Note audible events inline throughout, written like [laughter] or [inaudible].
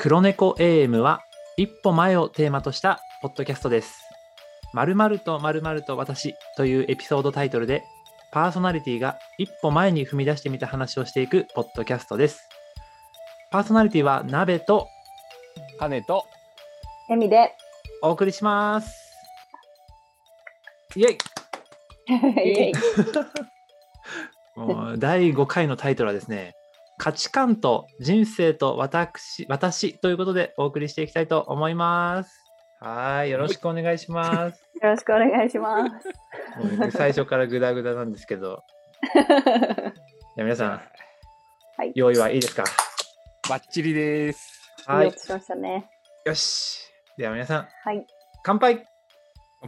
黒猫 AM は一歩前をテーマとしたポッドキャストです。〇〇と〇〇と私というエピソードタイトルでパーソナリティが一歩前に踏み出してみた話をしていくポッドキャストです。パーソナリティは鍋とカネとエミで。お送りします。イェイ [laughs] イエイ [laughs] もう第5回のタイトルはですね、価値観と人生と私私ということでお送りしていきたいと思います。はい、よろしくお願いします。[laughs] よろしくお願いします。最初からグダグダなんですけど、[laughs] じゃあ皆さん、はい用意はいいですか？バッチリです。はいしましたね。よし。では皆さん、はい。乾杯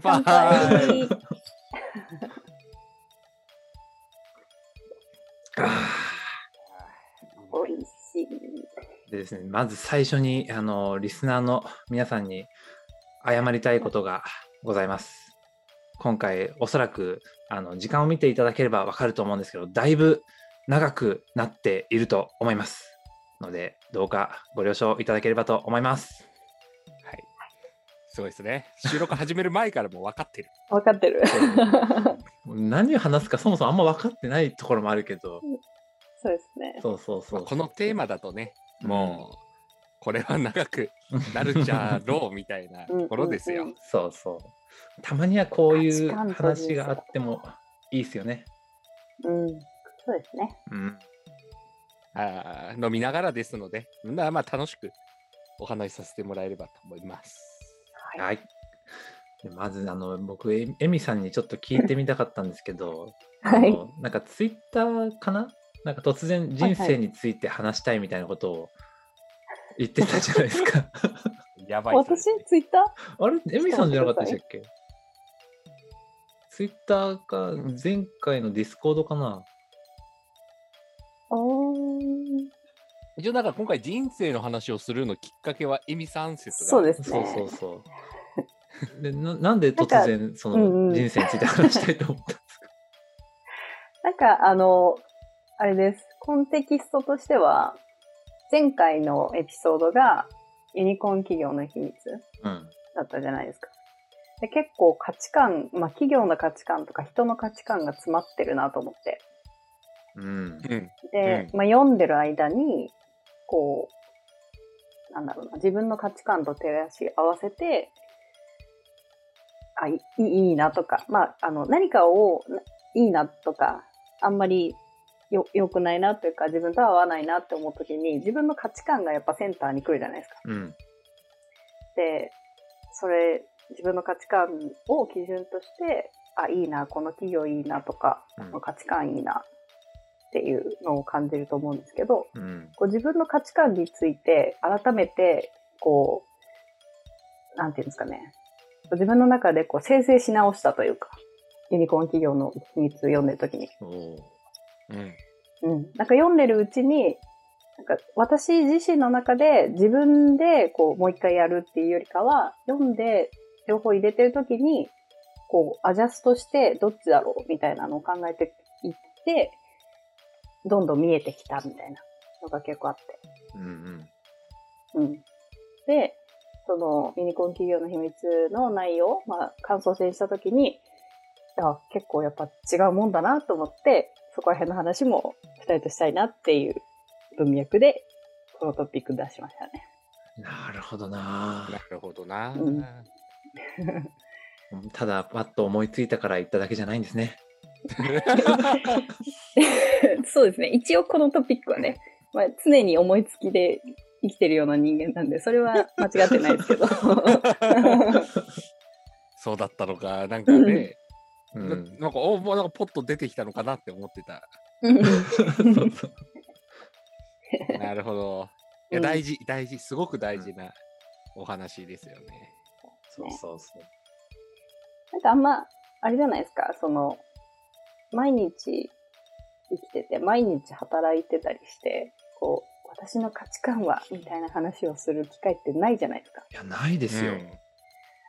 乾バ杯 [laughs] でですね、まず最初にあのリスナーの皆さんに謝りたいことがございます。今回おそらくあの時間を見ていただければわかると思うんですけど、だいぶ長くなっていると思います。ので、どうかご了承いただければと思います。はい。すごいですね。収録始める前からもう分かってる。分かってる。何を話すかそもそもあんま分かってないところもあるけど、そうですね。そうそうそう。まあこのテーマだとね、もう、これは長くなるじゃろうみたいなところですようんうん。そうそう。たまにはこういう話があってもいいですよね。うん。そうですね。うん。あー飲みながらですので、まあまあ楽しくお話しさせてもらえればと思います。はい。はい。でまず、あの、僕、えエミさんにちょっと聞いてみたかったんですけど、はい。なんかツイッターかななんか突然人生について話したいみたいなことを言ってたじゃないですか。やばい私、ツイッタあれ？エミさんじゃなかったでしたっけ？ツイッターか、前回のディスコードかな？ーおー。一応なんか今回人生の話をするのきっかけはエミさん説がそうですそうね。そうそう。でななんで突然その人生について話したいと思ったんですか、なんか、あの、あれです。コンテキストとしては、前回のエピソードがユニコーン企業の秘密うんだったじゃないですか。で結構価値観、まあ企業の価値観とか人の価値観が詰まってるなと思って。うんうん。で、うまあ読んでる間に、こう、なんだろうな、自分の価値観と照らし合わせて、あ、いいいいなとか、まあ、あの、何かをないいなとか、あんまりよ、良くないなというか、自分と合わないなって思うときに、自分の価値観がやっぱセンターに来るじゃないですか。うん。で、それ、自分の価値観を基準として、あ、いいな、この企業いいなとか、うん。この価値観いいなっていうのを感じると思うんですけど、うん。こう自分の価値観について改めて、こう、なんていうんですかね、自分の中でこう生成し直したというか、ユニコーン企業の秘密を読んでるときに。うん。うん。なんか読んでるうちに、なんか私自身の中で自分でこうもう一回やるっていうよりかは、読んで情報入れてるときに、こうアジャストしてどっちだろうみたいなのを考えていって、どんどん見えてきたみたいなのが結構あって。うんうんうん。で、そのユニコーン企業の秘密の内容、まあ、感想戦したときに、あ、結構やっぱ違うもんだなと思って、そこら辺の話も二人としたいなっていう文脈で、このトピック出しましたね。なるほどななるほどな。うん [laughs] ただパッと思いついたから言っただけじゃないんですね [laughs] そうですね。一応このトピックはね、まあ、常に思いつきで生きてるような人間なんで、それは間違ってないですけど。[laughs] そうだったのか、なんかね、うなんなんか、おもうなんかポッと出てきたのかなって思ってた。そうそう [laughs] なるほど。いや、うん大事、大事、すごく大事なお話ですよね。そうそうそうなんかあんま、あれじゃないですか、その、毎日生きてて、毎日働いてたりして、こう、私の価値観は、みたいな話をする機会ってないじゃないですか。いやないですよ、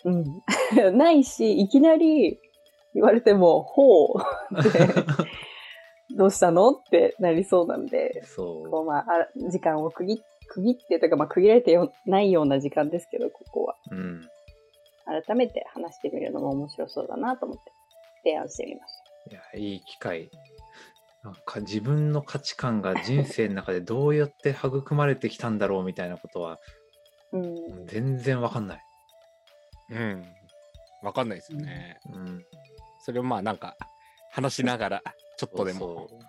うん。[laughs] ないし、いきなり言われても、ほう [laughs] って、どうしたの？ってなりそうなんで、そうこうまあ、時間を区切区切ってとか、まあ、区切られてよないような時間ですけど、ここは。うん。改めて話してみるのも面白そうだなと思って提案してみましいや、いい機会。なんか自分の価値観が人生の中でどうやって育まれてきたんだろうみたいなことはた。うん。全然わかんない。うん。わかんないですよね。うん。それをまあなんか話しながらちょっとでもそ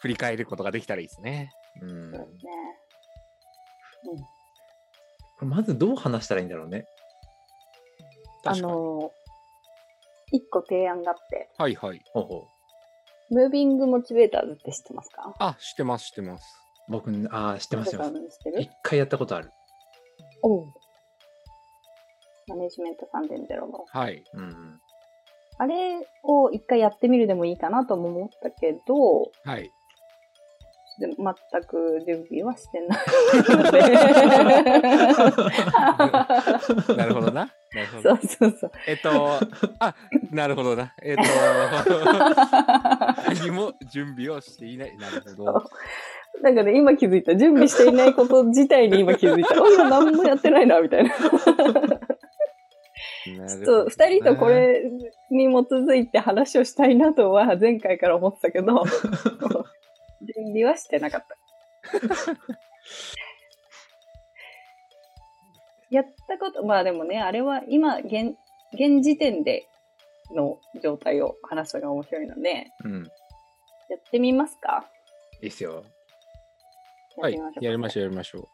振り返ることができたらいいですね。う。うん。そうこですね。うまずどう話したらいいんだろうね。あ。のー、一個提案があって、はいはい。ほうほう。ムービングモチベーターズって知ってますか？あ、知ってます知ってます。僕、ああ、知ってますよ。知ってる一回やったことある。おうマネジメント3.0の。はい。うん。あれを一回やってみるでもいいかなとも思ったけど、はい。で全く準備はしてないので。[laughs] なるほどな。なるほど。そうそうそう。えっと、あ、なるほどな。えっと、[laughs] 何も準備をしていない。なるほど。なんかね、今気づいた。準備していないこと自体に今気づいた。[laughs] お、今何もやってないな、みたいな。そう、二人とこれに基づいて話をしたいなとは前回から思ってたけど、[laughs] 準備はしてなかった。[laughs] やったこと、まあでもね、あれは今、現、現時点での状態を話すのが面白いので、うん。やってみますか？いいっすよ。はい。やりましょう、やりましょう。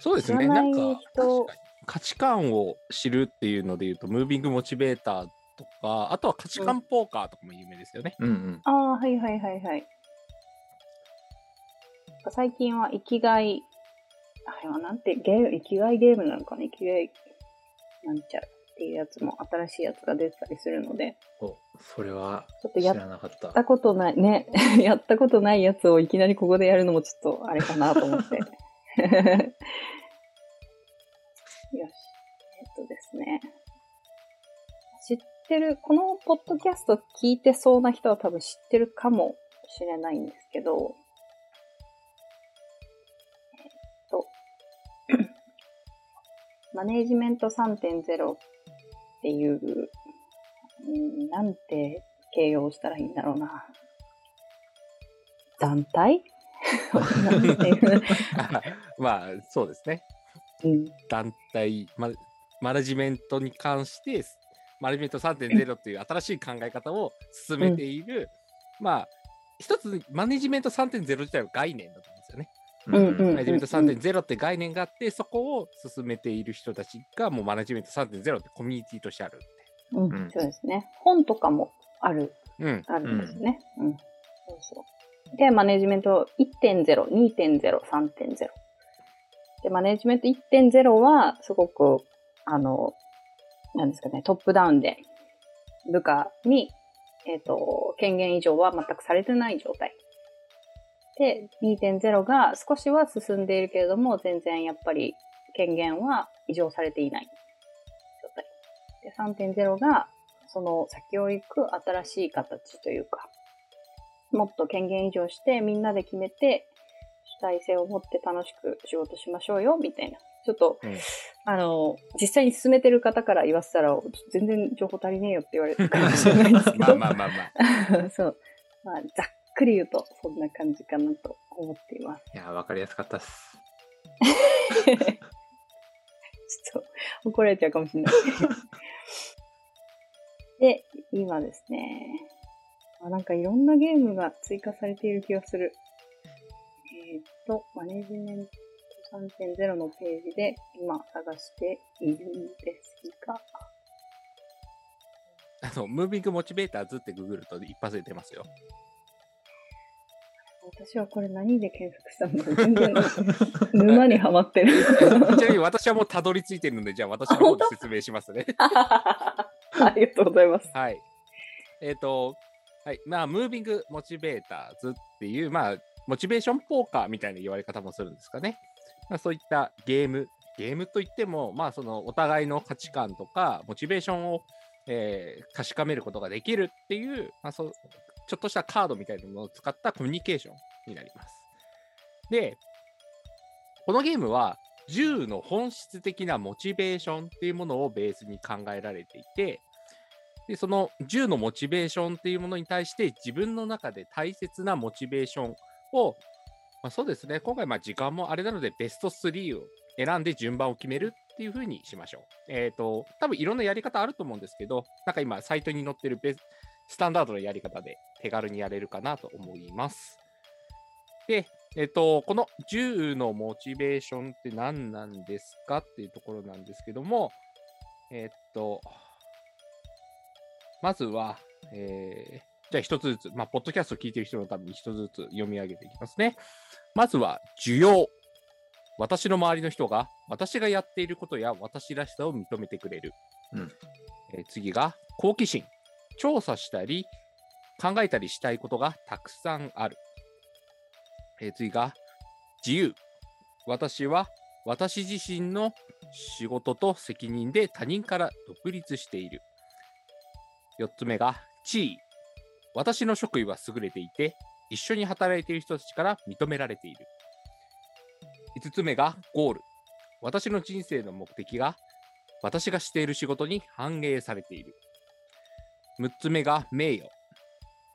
そうですね。なんか価値観を知るっていうので言うと、ムービングモチベーターとか、あとは価値観ポーカーとかも有名ですよね。うんうん。ああ、はいはいはいはい。最近は生きがい、あれはなんて、ゲーム、生きがいゲームなのかな？生きがい、なんちゃらっていうやつも新しいやつが出てたりするので、お、それはちょっとやっ知らなかったやっ。たことない、ね、[laughs] やったことないやつをいきなりここでやるのもちょっとあれかなと思って。よし。えっとですね。知ってる、このポッドキャスト聞いてそうな人は多分知ってるかもしれないんですけど、えっと、マネージメント3.0っていう、うんなんて形容したらいいんだろうな。団体？[laughs] [laughs] [laughs] まあ、そうですね。うん団体、ママネジメントに関して、マネジメント3.0っていう新しい考え方を進めている、まあ、一つマネジメント3.0自体は概念だと思うんですよね。うんうんマネジメント3.0って概念があって、そこを進めている人たちがもうマネジメント3.0ってコミュニティとしてあるって。うんうんそうですね。本とかもある、うん。あるんですね。うん。そうそう。で、マネジメント1.0、2.0、3.0。で、マネジメント1.0は、すごく、あの、なんですかね、トップダウンで、部下に、えっ、と、権限以上は全くされてない状態。で、2.0が少しは進んでいるけれども、全然やっぱり権限は異常されていない状態。で、3.0が、その先を行く新しい形というか、もっと権限移譲してみんなで決めて主体性を持って楽しく仕事しましょうよみたいな。ちょっと、うんあの、実際に進めてる方から言わせたら、全然情報足りねえよって言われるかもしれないですけど。[laughs] まあまあまあまあ。[laughs] そう。まあ、ざっくり言うと、そんな感じかなと思っています。いや、わかりやすかったっす。[laughs] ちょっと怒られちゃうかもしれない。で、今ですね。あなんかいろんなゲームが追加されている気がする。と、マネジメント3.0のページで今探しているんですが、あの、ムービングモチベーターズってググると一発で出ますよ。私はこれ何で検索したんだろう全然沼にはまってる。[laughs] ちなみに私はもうたどり着いてるので、じゃあ私の方で説明しますね。[laughs] ありがとうございます。はい。えっ、と、はい。まあ、ムービングモチベーターズっていう、まあ、モチベーションポーカーみたいな言われ方もするんですかね。まあ、そういったゲーム、ゲームといっても、まあ、そのお互いの価値観とか、モチベーションを、えー確かめることができるっていう、まあ、そちょっとしたカードみたいなものを使ったコミュニケーションになります。で、このゲームは10の本質的なモチベーションっていうものをベースに考えられていて、でその10のモチベーションっていうものに対して自分の中で大切なモチベーションを、まあ、そうですね、今回ま時間もあれなのでベスト3を選んで順番を決めるっていう風にしましょう。えっ、と、多分いろんなやり方あると思うんですけど、なんか今サイトに載ってるベスタンダードのやり方で手軽にやれるかなと思います。で、えっ、と、この10のモチベーションって何なんですかっていうところなんですけども、えっ、と、まずは、えーじゃあ一つずつ、まあ、ポッドキャストを聞いている人のために一つずつ読み上げていきますね。まずは、需要。私の周りの人が私がやっていることや私らしさを認めてくれる。うんえー次が、好奇心。調査したり、考えたりしたいことがたくさんある。えー次が、自由。私は私自身の仕事と責任で他人から独立している。4つ目が、地位。私の職位は優れていて、一緒に働いている人たちから認められている。5つ目が、ゴール。私の人生の目的が、私がしている仕事に反映されている。6つ目が、名誉。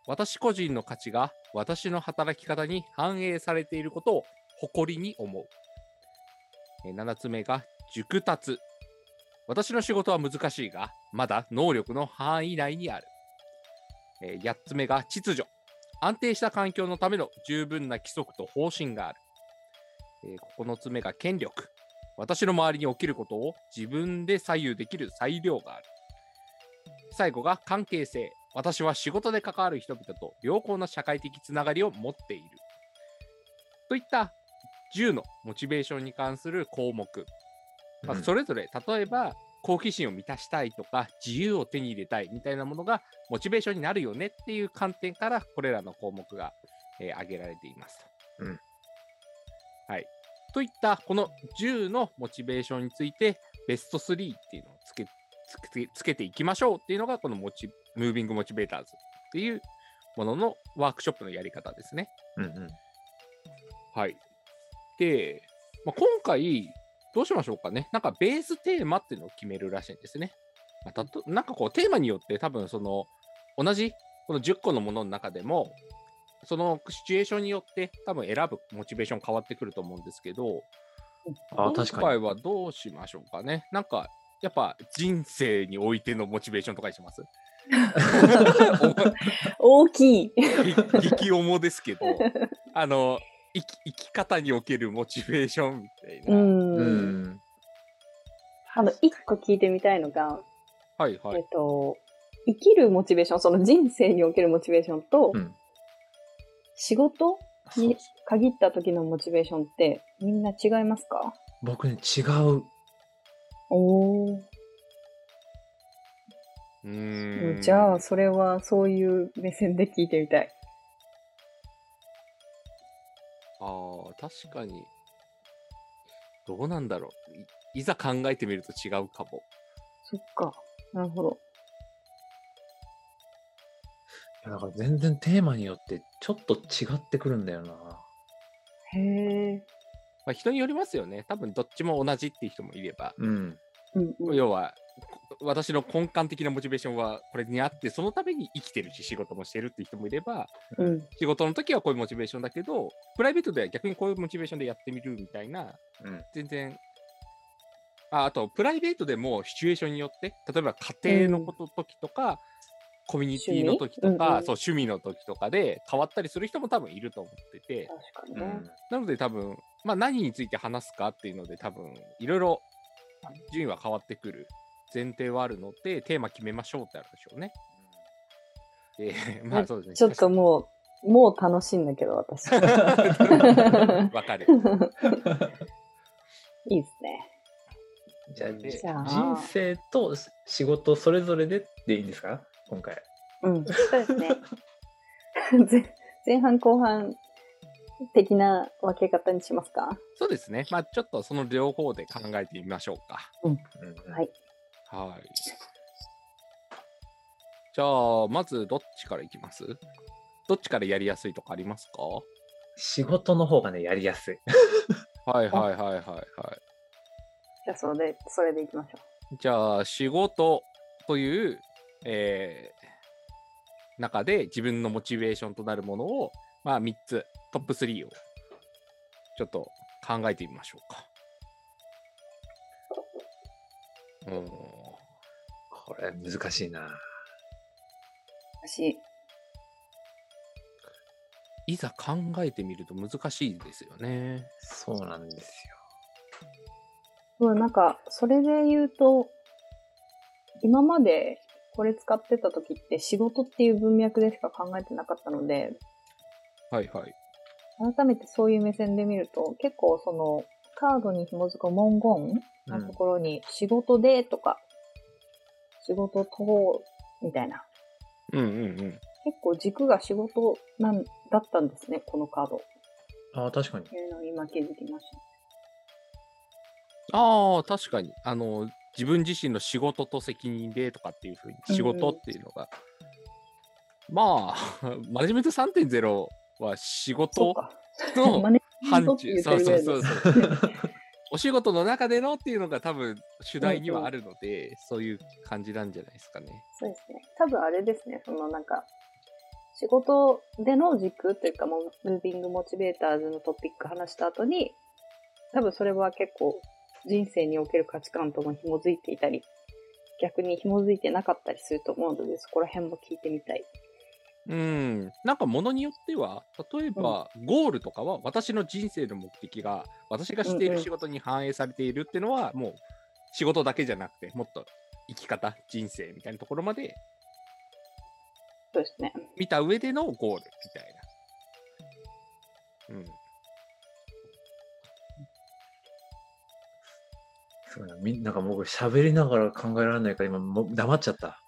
私個人の価値が私の働き方に反映されていることを誇りに思う。7つ目が熟達。私の仕事は難しいが、まだ能力の範囲内にある。えー8つ目が秩序。安定した環境のための十分な規則と方針がある。えー9つ目が権力。私の周りに起きることを自分で左右できる裁量がある。最後が関係性。私は仕事で関わる人々と良好な社会的つながりを持っている。といった10のモチベーションに関する項目。まあ、うんそれぞれ、例えば、好奇心を満たしたいとか、自由を手に入れたいみたいなものがモチベーションになるよねっていう観点から、これらの項目が、えー挙げられていますと。うんはい。といった、この10のモチベーションについて、ベスト3っていうのをつけつけつけていきましょうっていうのが、このモチムービングモチベーターズっていうもののワークショップのやり方ですね。うんうん。はい。で、まあ、今回、どうしましょうかね。なんかベーステーマっていうのを決めるらしいんですね。まあ、たとなんかこう、テーマによって多分その、同じこの10個のものの中でも、そのシチュエーションによって多分選ぶモチベーション変わってくると思うんですけど、あ確かに。今回はどうしましょうかね。なんか、やっぱ人生においてのモチベーションとかにします？[laughs] 大きい。激 [laughs] 激重ですけど、あの、生き生き方におけるモチベーションみたいな。うん。うん。あの、一個聞いてみたいのが、えっはいはい。と、生きるモチベーション、その人生におけるモチベーションと、うん仕事に限った時のモチベーションってみんな違いますか？僕ね、違う。おー。うーんじゃあ、それはそういう目線で聞いてみたい。ああ、確かに。どうなんだろうい。いざ考えてみると違うかも。そっか。なるほど。いやだから全然テーマによってちょっと違ってくるんだよな。へえ。まあ、人によりますよね。多分どっちも同じっていう人もいれば、うん。うんうん。要は、こ私の根幹的なモチベーションはこれにあって、そのために生きてるし、仕事もしてるっていう人もいれば、うん。仕事の時はこういうモチベーションだけど、プライベートでは逆にこういうモチベーションでやってみるみたいな、うん。全然、ああと、プライベートでもシチュエーションによって、例えば家庭のこと時とか、コミュニティの時とか、趣味？うんうんそう趣味の時とかで変わったりする人も多分いると思ってて、確かにね。うん。なので多分、まあ何について話すかっていうので多分、いろいろ順位は変わってくる前提はあるので、テーマ決めましょうってあるでしょうね。で、まあそうですね。ちょっともう、もう楽しいんだけど、私。[laughs] わかる。いいですね。じゃあ、でじゃあ人生と仕事それぞれででいいんですか？今回。うん。そうですね。[laughs] 前前半後半的な分け方にしますか？そうですね。まあちょっとその両方で考えてみましょうか。うんはい。はい。じゃあ、まずどっちからいきます？どっちからやりやすいとかありますか？仕事の方がね、やりやすい。はいはいはいはいはい。じゃあ、それで、それでいきましょじゃあ、仕事という、えー中で自分のモチベーションとなるものを、まあ、3つ、トップ3をちょっと考えてみましょうか。うん。これ難しいな。う。私、いざ考えてみると難しいですよね。そうなんですよ。うん、なんか、それで言うと、今までこれ使ってた時って仕事っていう文脈でしか考えてなかったので、はいはい。改めてそういう目線で見ると、結構その、カードに紐づく文言のところに、仕事でとか、仕事と、みたいな。うんうんうん。結構軸が仕事なんだったんですね、このカード。ああ、確かに。いうのを今気づきました。ああ、確かに。あの、自分自身の仕事と責任でとかっていうふうに、仕事っていうのが、まあ、マネジメント3.0は仕事か。の範疇、そうそうそうそう。お仕事の中でのっていうのが多分主題にはあるので、そういう感じなんじゃないですかね。そうですね。多分あれですね、そのなんか、仕事での軸というか、もうムービングモチベーターズのトピック話した後に、多分それは結構人生における価値観とも紐づいていたり、逆に紐づいてなかったりすると思うので、そこら辺も聞いてみたい。うん、なんかものによっては、例えばゴールとかは私の人生の目的が私がしている仕事に反映されているっていうのはもう仕事だけじゃなくてもっと生き方、人生みたいなところまでそうですね。見た上でのゴールみたいな。うん。すごいな。みなんか僕喋りながら考えられないから今もう黙っちゃった。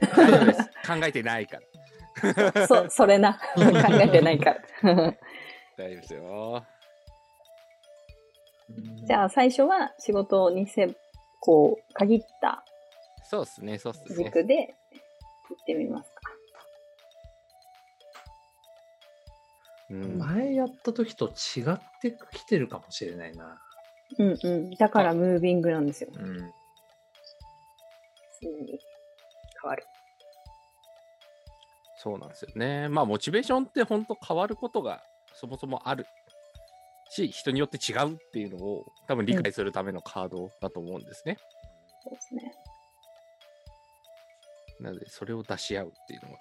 [laughs] 考えてないから。そ、[laughs] それな。[laughs] 考えてないから。[laughs] 大丈夫ですよ。じゃあ最初は仕事にせ、こう、限ったそうっすね、そうっすね。軸で行ってみますか。うん、前やった時と違ってきてるかもしれないな。うんうん。だからムービングなんですよ。うん。常に変わる。そうなんですよね。まあ、モチベーションって本当変わることがそもそもあるし、人によって違うっていうのを多分理解するためのカードだと思うんですね。そうですね。なので、それを出し合うっていうのは。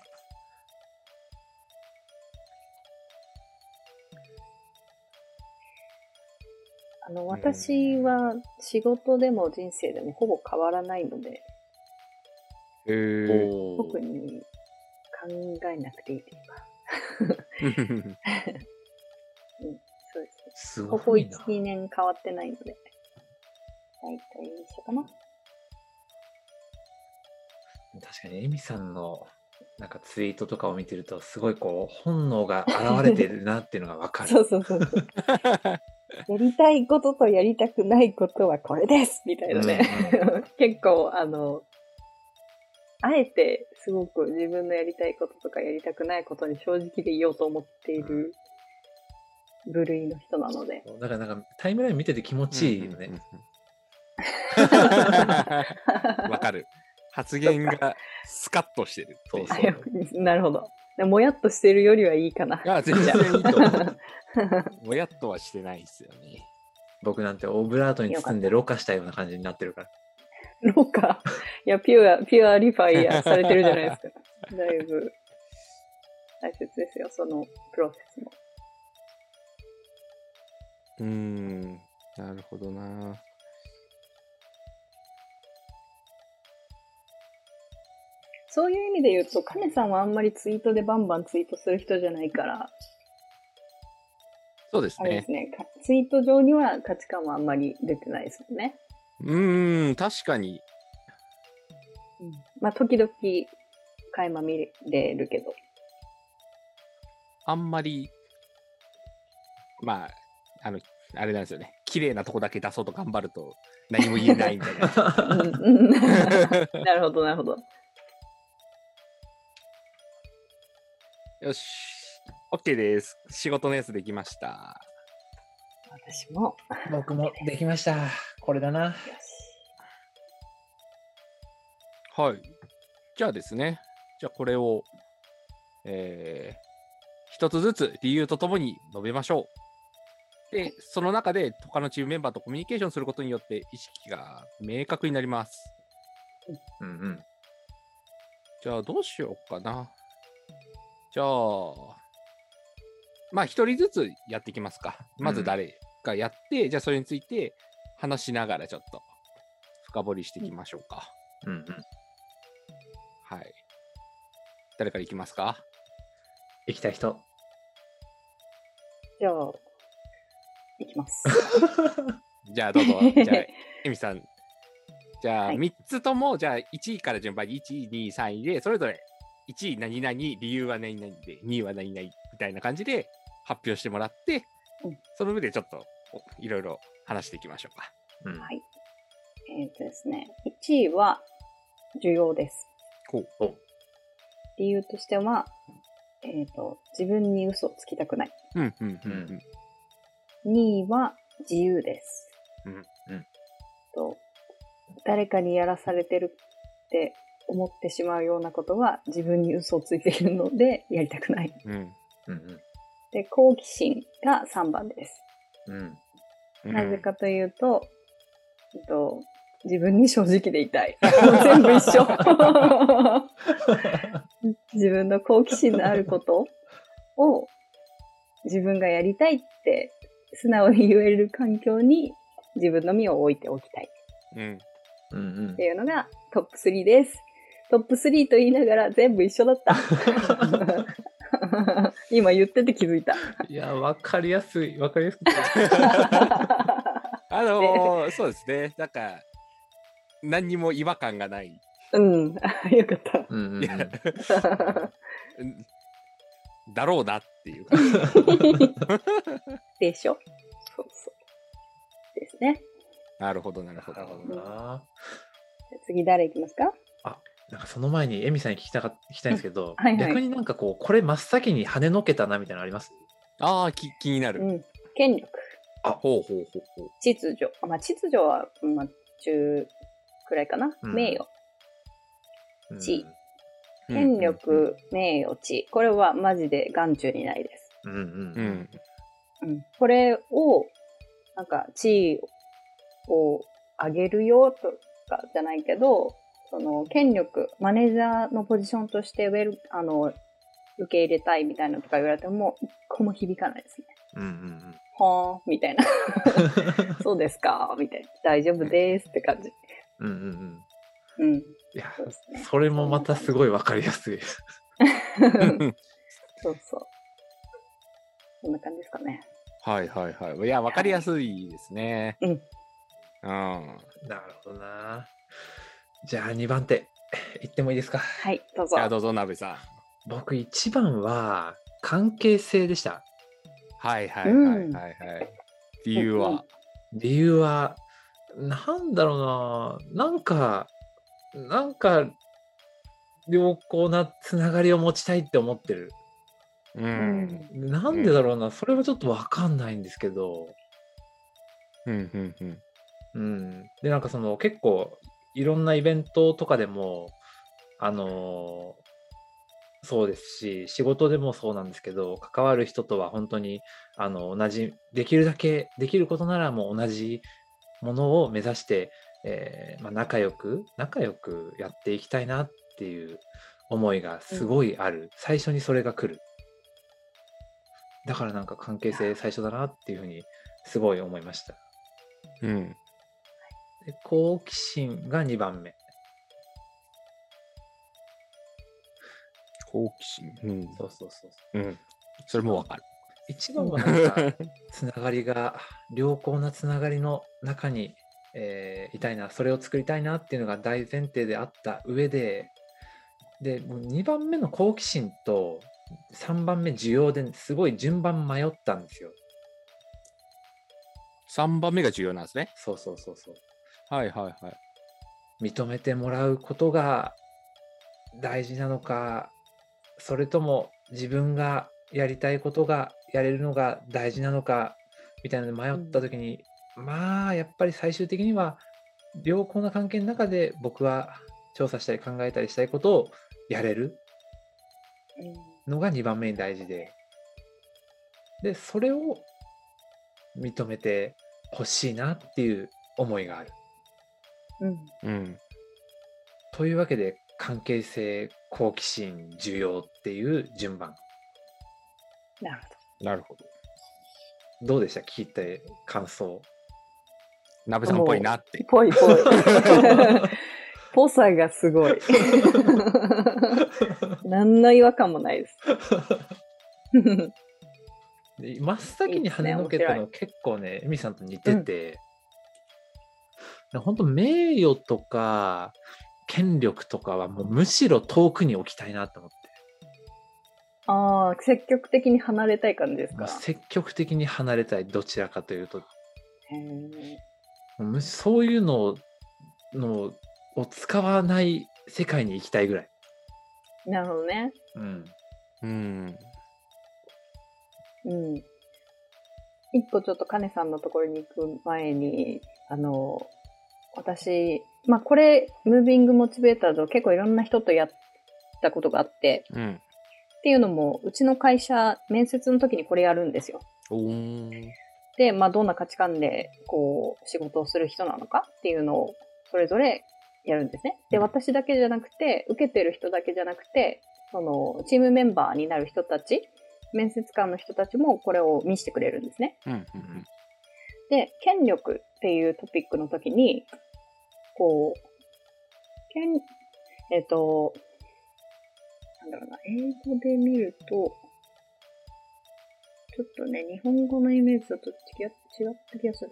あの、私は仕事でも人生でもほぼ変わらないので、へえ。お特に考えなくていいというか、そうですね。すここ1ごいな。、2年変わってないので、大体一緒かな。確かに、エミさんのなんかツイートとかを見てると、すごいこう、本能が現れてるなっていうのがわかる。[laughs] そうそうそうそう。やりたいこととやりたくないことはこれですみたいなね。[laughs] 結構、あの、あえてすごく自分のやりたいこととかやりたくないことに正直でいようと思っている部類の人なので。だからなんかタイムライン見てて気持ちいいよね。[laughs] わかる。発言がスカッとしてる。そうそう [laughs] なるほど。でもやっとしてるよりはいいかな。あ全然いいと思う。[laughs] もやっとはしてないですよね。僕なんてオブラートに包んでろ過したような感じになってるから。ロカ。いや、ピュア、ピュアリファイアされてるじゃないですか。[laughs] だいぶ大切ですよ、そのプロセスも。うーん、なるほどな。そういう意味で言うと、カネさんはあんまりツイートでバンバンツイートする人じゃないから、そうですねです。ね、かツイート上には価値観はあんまり出てないですもんね。うーん、確かに。まあ、時々、垣間見れるけど。あんまり、まあ、あの、あれなんですよね。綺麗なとこだけ出そうと頑張ると何も言えないみたいな。[laughs] うんうん [laughs] なるほど、なるほど。よし。OK です。仕事のやつできました。私も。僕もできました。これだな。はい。じゃあですね。じゃあこれを、えー、一つずつ理由とともに述べましょう。で、その中で他のチームメンバーとコミュニケーションすることによって意識が明確になります。うんうん。じゃあどうしようかな。じゃあ、まあ一人ずつやっていきますか。まず誰？かやって、じゃあそれについて話しながらちょっと深掘りしていきましょうか。うんうん。はい。誰からいきますか？行きたい人。じゃあ、いきます。[laughs] じゃあどうぞ。じゃあ、エミさん。じゃあはい3つとも、じゃあ1位から順番に1位、2位、3位で、それぞれ1位何々、理由は何々で、2位は何々みたいな感じで発表してもらってうん、その上でちょっとおいろいろ話していきましょうか。うん。はい。えっ、とですね、1位は、需要です。こう。お理由としては、えっ、と、自分に嘘をつきたくない。うん、うん、うん、2位は、自由です。うん。うんと誰かにやらされてるって思ってしまうようなことは自分に嘘をついているのでやりたくない。うん。うんうん。で、好奇心が3番です。うん。うん。なぜかというと、えっと、自分に正直でいたい。[laughs] 全部一緒。[laughs] 自分の好奇心のあることを自分がやりたいって素直に言える環境に自分の身を置いておきたいうん。うんうんっていうのがトップ3です。トップ3と言いながら全部一緒だった。[laughs] 今言ってて気づいた。いや、わかりやすい。わかりやすくて。[laughs] あのーそうですね。なんか、何にも違和感がない。うん。[laughs] よかった。うんうんだろうなっていう感じ。[laughs] でしょ？そうそう。ですね。なるほど、なるほなるほど。どな。次誰いきますか？なんかその前にエミさんに聞きたか聞きたいんですけど、[laughs] はいはい逆になんかこうこれ真っ先に跳ねのけたなみたいなのあります？ああ、き気になる。うん。権力、ほうほうほうほう。秩序。あまあ、秩序は、まあ、中くらいかな。うん名誉。うん地うん権力、名誉、地。これはマジで眼中にないです。うんうんううんん。うん。これを、なんか、地位を上げるよとかじゃないけど、その、権力、マネージャーのポジションとしてウェル、あの、受け入れたいみたいなのとか言われても、一個も響かないですね。うんうんはーん、みたいな。[laughs] そうですか、みたいな。大丈夫ですって感じ。うんうんうんうん。いやそうですね。それもまたすごいわかりやすい。[laughs] そうそう。そんな感じですかね。はいはいはい。いや、わかりやすいですね。うん。うん。なるほどな。じゃあ2番手いってもいいですか？はい、どうぞじゃ。あどうぞ、なべさん。僕1番は関係性でした。はいはいはいはいはい。理由は？理由はなんだろうななんかなんか良好なつながりを持ちたいって思ってる。ううんん。なんでだろうな、それはちょっとわかんないんですけど、うんうんうん。うん。で、なんかその結構いろんなイベントとかでも、あのーそうですし、仕事でもそうなんですけど、関わる人とは本当にあの同じ、できるだけ、できることならもう同じものを目指して、えーまあ、仲良く、仲良くやっていきたいなっていう思いがすごいある。最初にそれが来る。だからなんか関係性最初だなっていうふうにすごい思いました。うん。で好奇心が2番目。好奇心。うん。そうそうそう。うん。それもわかる。一番はなんかつながりが良好なつながりの中に、えーいたいなそれを作りたいなっていうのが大前提であった上ででもう2番目の好奇心と3番目需要ですごい順番迷ったんですよ。3番目が重要なんですね。そうそうそうそう。はいはいはい。認めてもらうことが大事なのかそれとも自分がやりたいことがやれるのが大事なのかみたいなので迷った時に、まあやっぱり最終的には良好な関係の中で僕は調査したり考えたりしたいことをやれるのが2番目に大事ででそれを認めてほしいなっていう思いがある。うん。うん。というわけで関係性好奇心重要っていう順番なるほなるほど。どうでした？聞いて感想なべさんっぽいなってど。。ぽいぽい。[laughs] ぽさがすごい。[laughs] 何の違和感もないです。で真っ先に跳ねのけたの結構ねエミさんと似てて、本当名誉とか権力とかはもうむしろ遠くに置きたいなと思ってああ、積極的に離れたい感じですか？積極的に離れたいどちらかというとへそういうののを使わない世界に行きたいぐらい、なるほどね。うん、うん。うん。一歩ちょっとカネさんのところに行く前に、あの、私、まあこれ、ムービングモチベーターズを結構いろんな人とやったことがあって、うん。っていうのも、うちの会社、面接の時にこれやるんですよ。で、まあどんな価値観で、こう、仕事をする人なのかっていうのを、それぞれやるんですね。で、私だけじゃなくて、受けてる人だけじゃなくて、その、チームメンバーになる人たち、面接官の人たちもこれを見せてくれるんですね。うんうんで、権力っていうトピックの時に、こう、権、えっ、と、なんだろうな、英語で見ると、ちょっとね、日本語のイメージだと違違った気がする。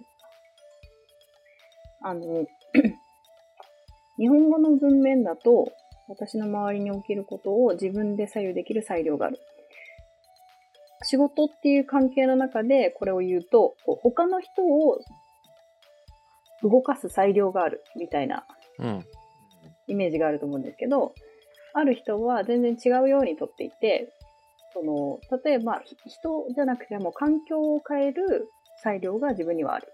あの、[clears throat] 日本語の文面だと、私の周りに起きることを自分で左右できる裁量がある。仕事っていう関係の中でこれを言うと、こう他の人を動かす裁量があるみたいな。イメージがあると思うんですけど、ある人は全然違うようにとっていて、その、例えばひ人じゃなくても環境を変える裁量が自分にはある。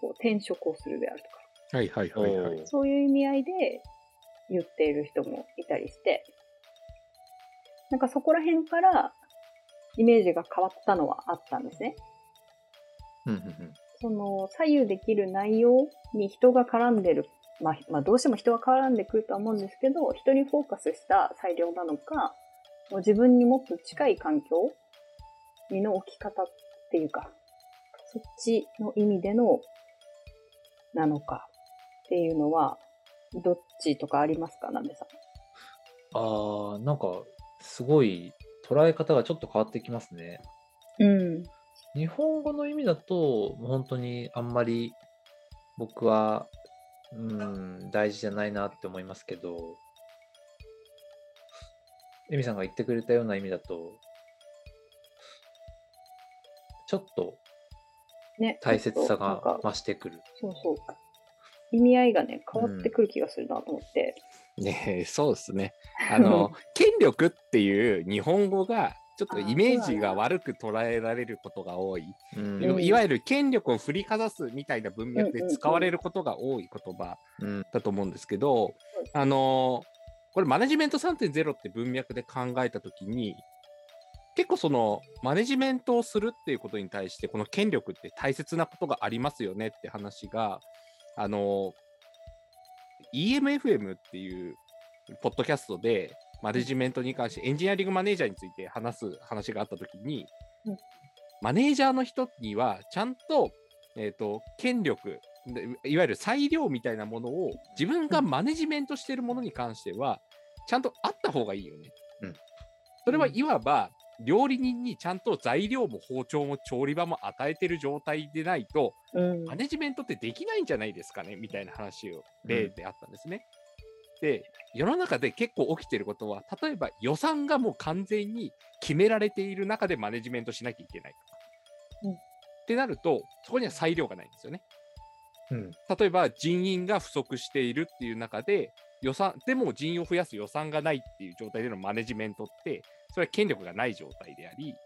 こう転職をするであるとか。はいはいはいはい。そういう意味合いで言っている人もいたりして、なんかそこら辺からイメージが変わったのはあったんですね。うんうんうんその左右できる内容に人が絡んでる、まあ、まあどうしても人が絡んでくるとは思うんですけど、人にフォーカスした裁量なのか、もう自分にもっと近い環境身の置き方っていうか、そっちの意味でのなのかっていうのは、どっちとかありますか、なべさん？あーなんかすごい捉え方がちょっと変わってきますね。うん。日本語の意味だと、もう本当にあんまり僕は、うん、大事じゃないなって思いますけど、エミさんが言ってくれたような意味だと、ちょっとね。大切さが増してくる。そうそう。意味合いがね、変わってくる気がするなと思って。ねえそうですね。あの、[laughs] 権力っていう日本語が、ちょっとイメージが悪く捉えられることが多い。うんうん。いわゆる権力を振りかざすみたいな文脈で使われることが多い言葉うん。だと思うんですけど、あのこれマネジメント3.0って文脈で考えたときに、結構そのマネジメントをするっていうことに対して、この権力って大切なことがありますよねって話が、あの EMFM っていうポッドキャストでマネジメントに関してエンジニアリングマネージャーについて話す話があったときに、うんマネージャーの人にはちゃんと,、えー、と権力でいわゆる裁量みたいなものを自分がマネジメントしているものに関してはちゃんとあった方がいいよね。うんそれはいわば料理人にちゃんと材料も包丁も調理場も与えてる状態でないとうん。マネジメントってできないんじゃないですかねみたいな話を例であったんですね。で世の中で結構起きてることは例えば予算がもう完全に決められている中でマネジメントしなきゃいけないとか。うんってなるとそこには裁量がないんですよね。うん例えば人員が不足しているっていう中で予算でも人員を増やす予算がないっていう状態でのマネジメントってそれは権力がない状態であり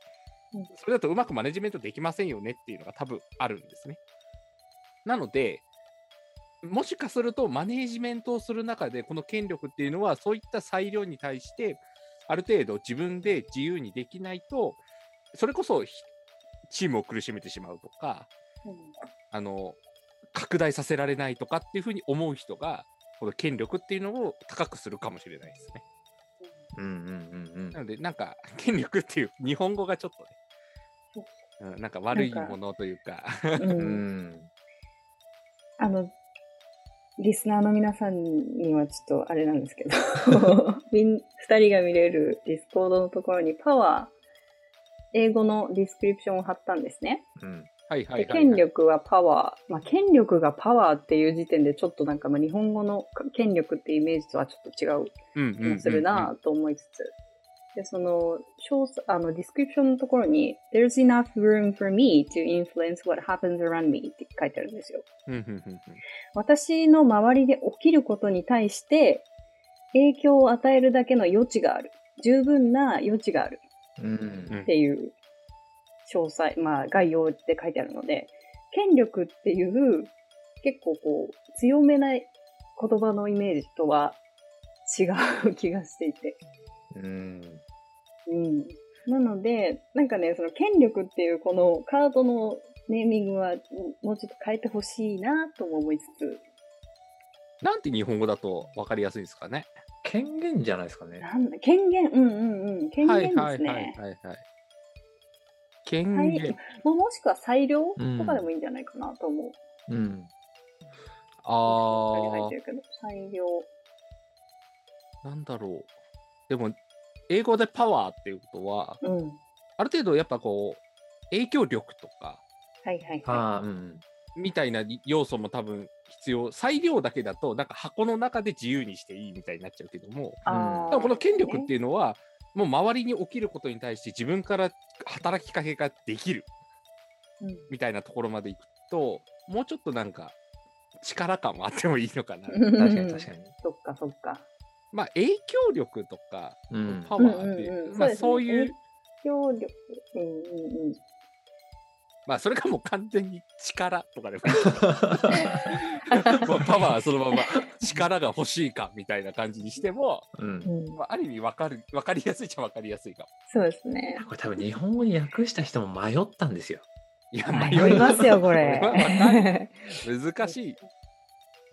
うん、それだとうまくマネジメントできませんよねっていうのが多分あるんですね。なので、もしかするとマネージメントをする中で、この権力っていうのは、そういった裁量に対して、ある程度自分で自由にできないと、それこそひチームを苦しめてしまうとか、あの拡大させられないとかっていうふうに思う人が、この権力っていうのを高くするかもしれないですね。うんうんうんなので、なんか、権力っていう日本語がちょっとね、うん、なんか悪いものというか、ううん。うんん。あの、リスナーの皆さんにはちょっとあれなんですけど、[laughs] みん、二人が見れるディスコードのところにパワー、英語の description を貼ったんですね。うん。はいはいはい、ではい。権力はパワー。まあ、権力がパワーっていう時点でちょっとなんかまあ日本語の権力っていうイメージとはちょっと違う気がするなと思いつつ。で、その、詳細あの、ディスクリプションのところに、There's enough room for me to influence what happens around me って書いてあるんですよ。私の周りで起きることに対して影響を与えるだけの余地がある。十分な余地があるうん。っていう詳細、まあ概要で書いてあるので、権力っていう結構こう強めな言葉のイメージとは違う気がしていて。うん。うん。なので、なんかね、その権力っていうこのカードのネーミングはうんもうちょっと変えてほしいなとも思いつつ、なんて日本語だと分かりやすいですかね？権限じゃないですかね。なんだ権限、うんうんうん、権限ですね。はいはいはいはい、はい。権はい限。もうもしくは裁量うんとかでもいいんじゃないかなと思う。うん。あ書いてるけど、裁量。あ、なんだろう。でも、英語でパワーっていうことは、うん。ある程度やっぱこう、影響力とか、はいはいはああ、うん。みたいな要素も多分必要。裁量だけだと、なんか箱の中で自由にしていいみたいになっちゃうけども、い。あーでもこの権力っていうのは、もう周りに起きることに対して自分から働きかけができるうんみたいなところまでいくと、もうちょっとなんか力感はあってもいいのかな。確かに確かに。そっかそっか。まあ影響力とかうん。パワーっていう、うんうんうんまあそういう、協力。うんうんうん。まあそれがもう完全に力とかでも [laughs] パワーそのまま力が欲しいかみたいな感じにしても、うん。うん、まあ、ある意味わかる、わかりやすいっちゃわかりやすいかも。そうですね。これ多分日本語に訳した人も迷ったんですよ。いや、迷いますよ、これ。[laughs] 難しい。うん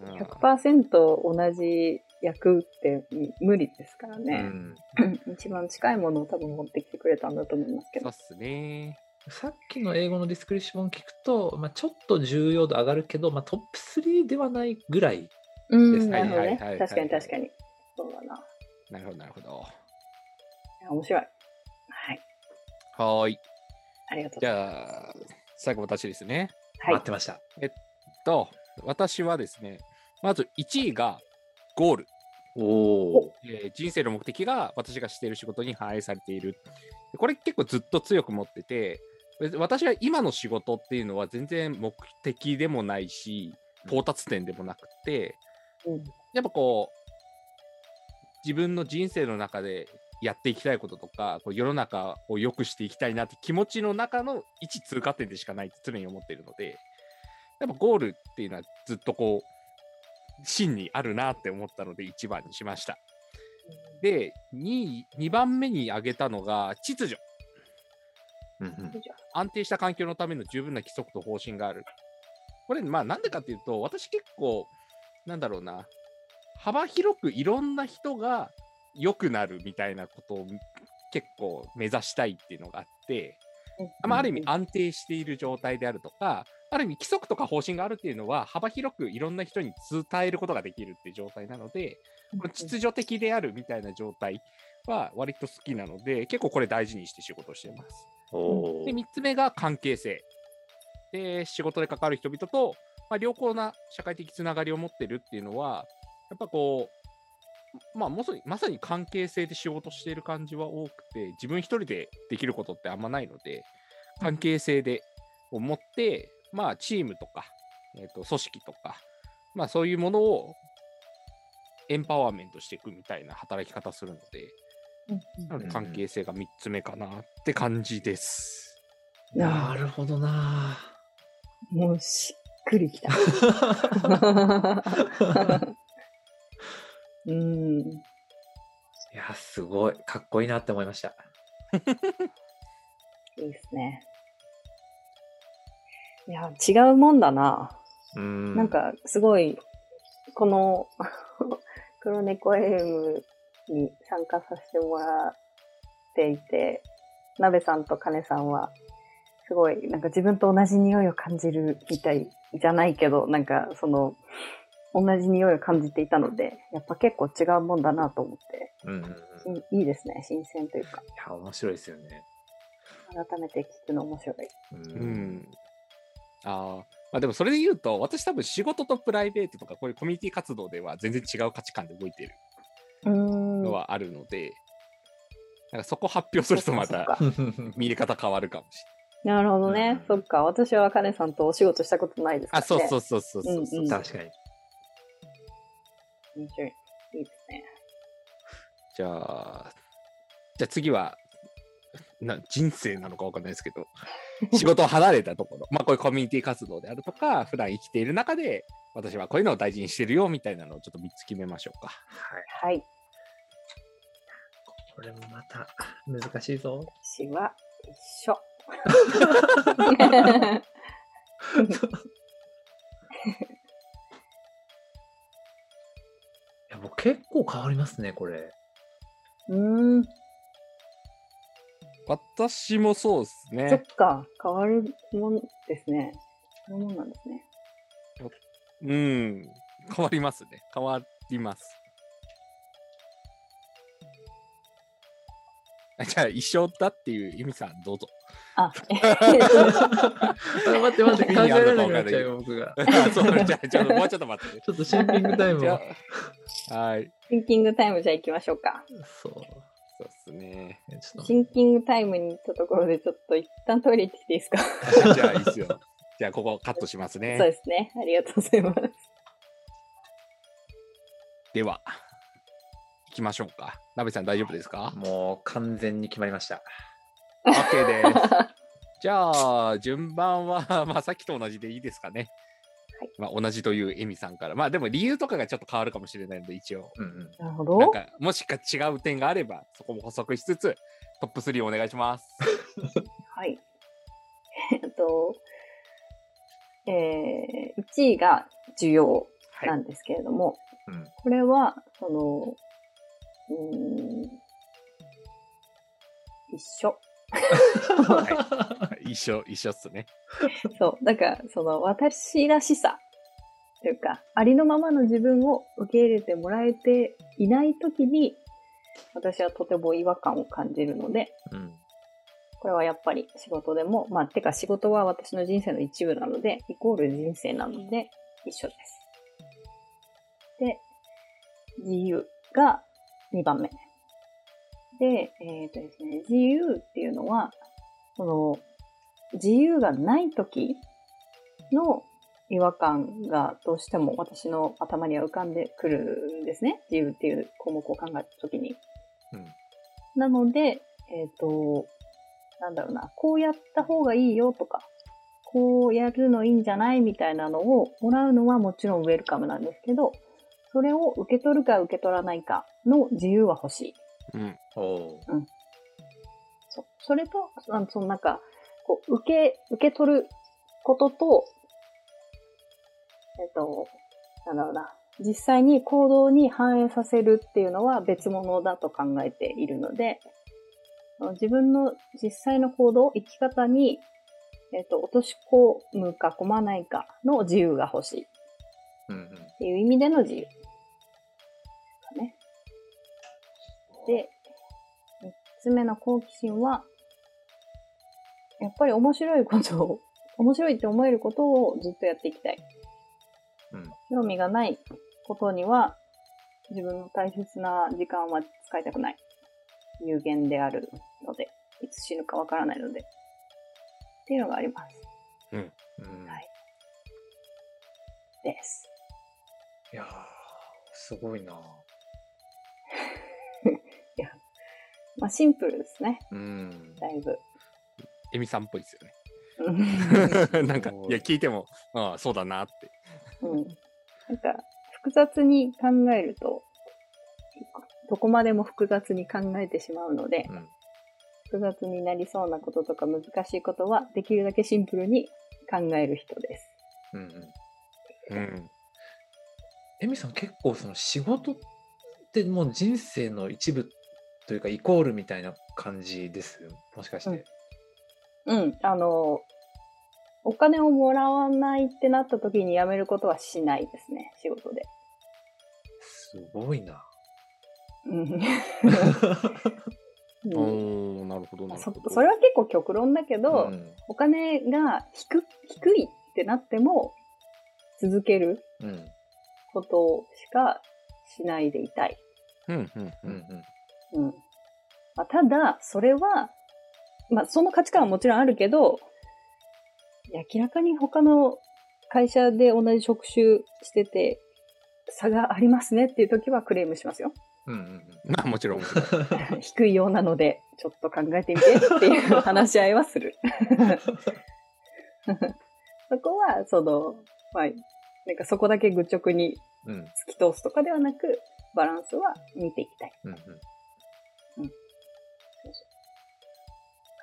100%同じ役って無理ですからうね。ん。一番近いものを多分持ってきてくれたんだと思いますけどそうっ。すね。さっきの英語のディスクリプション聞くと、まあ、ちょっと重要度上がるけど、まあ、トップ3ではないぐらい。うん、ですね。確かに確かに。そうだな。なるほど、なるほど。いや面白い。はい。はーい。ありがとうじゃあ、最後私ですね。はい待ってました。と、私はですね、まず1位がゴール。おお。えー人生の目的が私がしている仕事に反映されている。でこれ結構ずっと強く持ってて、私が今の仕事っていうのは全然目的でもないし、到達点でもなくて、うんやっぱこう、自分の人生の中でやっていきたいこととか、こう世の中を良くしていきたいなって気持ちの中の一通過点でしかないって常に思っているので、やっぱゴールっていうのはずっとこう、真にあるなって思ったので1番にしました。で、2位、2番目に挙げたのが秩序。うんうん安定した環境のための十分な規則と方針がある。これ、まあなんでかっていうと、私結構、なんだろうな、幅広くいろんな人が良くなるみたいなことを結構目指したいっていうのがあって、まあ、ある意味安定している状態であるとか、ある意味規則とか方針があるっていうのは幅広くいろんな人に伝えることができるっていう状態なので、この秩序的であるみたいな状態は割と好きなので、結構これ大事にして仕事をしてます。で、。3つ目が関係性。で、仕事で関わる人々と、まあ、良好な社会的つながりを持ってるっていうのは、やっぱこう、まあ、まさにまさに関係性で仕事している感じは多くて、自分一人でできることってあんまないので、関係性でを持って、まあ、チームとか、えー、と組織とか、まあ、そういうものをエンパワーメントしていくみたいな働き方するので、なので関係性が3つ目かなって感じです。なるほどな。もうしっくりきた。[laughs] うん。いや、すごい。かっこいいなって思いました。いいですね。いや、違うもんだな。うん。なん、か、すごい、この、[laughs] 黒猫 AM に参加させてもらっていて、鍋さんと金さんは、すごい、なんか自分と同じ匂いを感じるみたいじゃないけど、なんかその、同じ匂いを感じていたので、やっぱ結構違うもんだなと思って、うんうんうん。いいいいですね、新鮮というか、や、面白いですよね。改めて聞くの面白い。う。うんん。ああ。まあでもそれで言うと、私多分仕事とプライベートとかこういうコミュニティ活動では全然違う価値観で動いている。のはあるので、なんかそこ発表するとまたか見れ方変わるかもしなるほどね。うんそっか。私は金さんとお仕事したことないですね。あ、そうそうそうそうそうそう。うんうん確かに。面白い。いいですね。じゃあ、じゃあ次は、な人生なのかわかんないですけど、[laughs] 仕事を離れたところ、まあこういうコミュニティ活動であるとか、普段生きている中で、私はこういうのを大事にしてるよみたいなのをちょっと3つ決めましょうか。はい。はい。これもまた難しいぞ。私は一緒。[laughs] いや、僕結構変わりますね、これ。[laughs] うーん。私もそうですそっね。か。変わるもんですね。そういうもんなんですね。うん。変わりますね。変わります。あじゃあ、一緒だっていう意味さん、どうぞ。あ、[laughs] えあ [laughs] 待って待って、考えられなくなっちゃうよ、僕が。[laughs] あそうじゃあ、ちょっともうちょっと待ってね。ちょっとシンキングタイムを。あはい。シンキングタイムじゃあ行きましょうか。そう。そうですね。ちょっとシンキングタイムに行ったところでちょっと一旦トイレ行ってきていいですか、[laughs] じゃあ、いいっすよ。じゃあ、ここカットしますね。そうですね。ありがとうございます。では、行きましょうか。なべさん、大丈夫ですか？もう完全に決まりました。?OK です。じゃあ、順番は、まあ、さっきと同じでいいですかね。はいまあ、同じというエミさんから。まあ、でも理由とかがちょっっと変わるかもしれないので、一応。うんうん。なるほど。なんか、もしか違う点があれば、そこも補足しつつ、トップ3お願いします。[laughs] はい。[laughs] えっと、えー、1位が需要はい。なんですけれども、うんこれは、その、うーん、一緒。[laughs] 一緒、一緒っすね。そう。だから、その、私らしさというか、ありのままの自分を受け入れてもらえていないときに、私はとても違和感を感じるので、うん。これはやっぱり仕事でも、まあ、てか仕事は私の人生の一部なので、イコール人生なので、一緒です。で、自由が2番目。で、えっ、とですね、自由っていうのは、その、自由がない時の違和感がどうしても私の頭には浮かんでくるんですね。自由っていう項目を考えた時に。うんなので、えっ、と、なんだろうな、こうやった方がいいよとか、こうやるのいいんじゃないみたいなのをもらうのはもちろんウェルカムなんですけど、それを受け取るか受け取らないかの自由は欲しい。うん。おお。そそれと、あのそのなんか、こう、受け、受け取ることと、えっと、なんだろうな、実際に行動に反映させるっていうのは別物だと考えているので、自分の実際の行動、生き方に、えっと、落とし込むか込まないかの自由が欲しいっうんうん。ていう意味での自由。ね。で、三つ目の好奇心は、やっぱり面白いことを、面白いって思えることをずっとやっていきたい。うん興味がないことには、自分の大切な時間は使いたくない。有限であるので、いつ死ぬかわからないので。っていうのがあります。うん。はいです。いやー、すごいな。まあ、シンプルですね、うん。だいぶ。エミさんっぽいですようんね。[laughs] なんか、いや、聞いても、ああ、そうだなって。うん。なんか、複雑に考えると、どこまでも複雑に考えてしまうので、うん。複雑になりそうなこととか難しいことは、できるだけシンプルに考える人です。うんうんうん。エミさん結構その仕事ってもう人生の一部というかイコールみたいな感じですもしかして、うん。あの、お金をもらわないってなった時に辞めることはしないですね、仕事で。すごいな [laughs] うん。おうんー、なるほど、なるそほど。それは結構極論だけど、うんお金が低低いってなっても続けるうんことしかしないでいたい。うん、うん、ううんん。うんまあ、ただ、それは、まあ、その価値観はもちろんあるけど、明らかに他の会社で同じ職種してて、差がありますねっていう時はクレームしますよ。うんうんまあ、[laughs] もちろん。[laughs] 低いようなので、ちょっと考えてみてっていう話し合いはする。[laughs] そこは、その、まあ、なんかそこだけ愚直にうんうん突き通すとかではなく、バランスは見ていきたいうん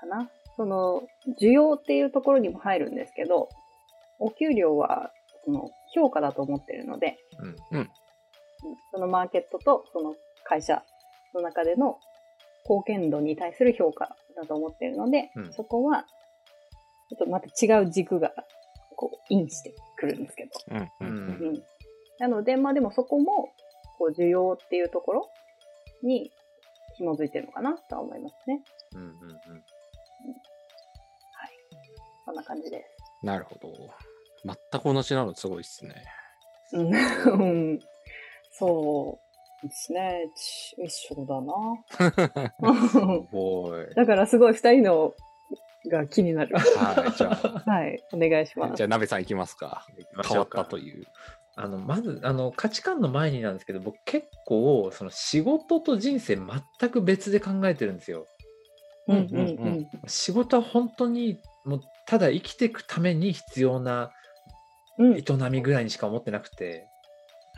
かな。その、需要っていうところにも入るんですけど、お給料は、その、評価だと思ってるので、うんうんそのマーケットとその会社の中での貢献度に対する評価だと思ってるので、うんそこは、ちょっとまた違う軸が、こう、インしてくるんですけど。うん、うん、うん。うん。なので、まあでもそこも、こう、需要っていうところに紐づいてるのかなとは思いますね。うんうんそんな感じです。なるほど。全く同じなのすごいっすね。うんうん。そうですね。ち一緒だな。[laughs] だからすごい二人のが気になる。はい、じゃあ、はい。お願いします。じゃあ、鍋さん行きますか。変わっょうかたという。あのまずあの価値観の前になんですけど僕結構その仕事と人生全く別で考えてるんですよ。うんうんうん。仕事は本当にもうただ生きていくために必要なうん。営みぐらいにしか思ってなくて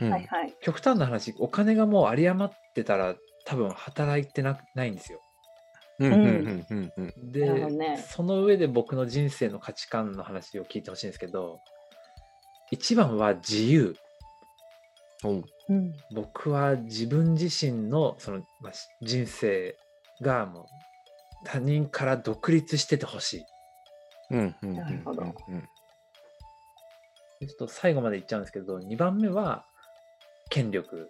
うんはいはい。極端な話お金がもう有り余ってたら多分働いてなないんですよ。うん、うん、うん、うん、うん。で、ねその上で僕の人生の価値観の話を聞いてほしいんですけど一番は自由おううん。僕は自分自身のその、まあ、し人生がもう他人から独立しててほしいうん、うん、なるほどうん。でちょっと最後まで言っちゃうんですけど2番目は権力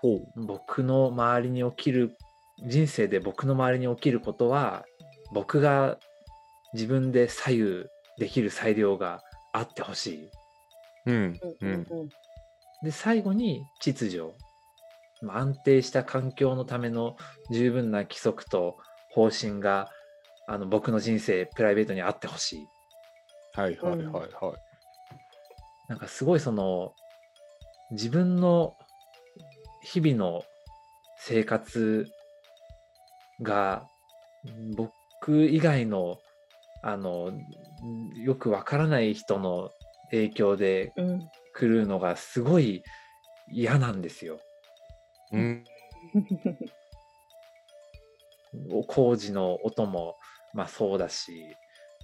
ほう。僕の周りに起きる人生で僕の周りに起きることは僕が自分で左右できる裁量があってほしい。うん、うん。で最後に秩序。まあ安定した環境のための十分な規則と方針があの僕の人生プライベートにあってほしい。はい、はい、はい、はい。なんかすごいその自分の日々の生活が僕以外のあのよくわからない人の影響でうん。来るのがすごい嫌なんですよ。うん、お工事の音もまあそうだし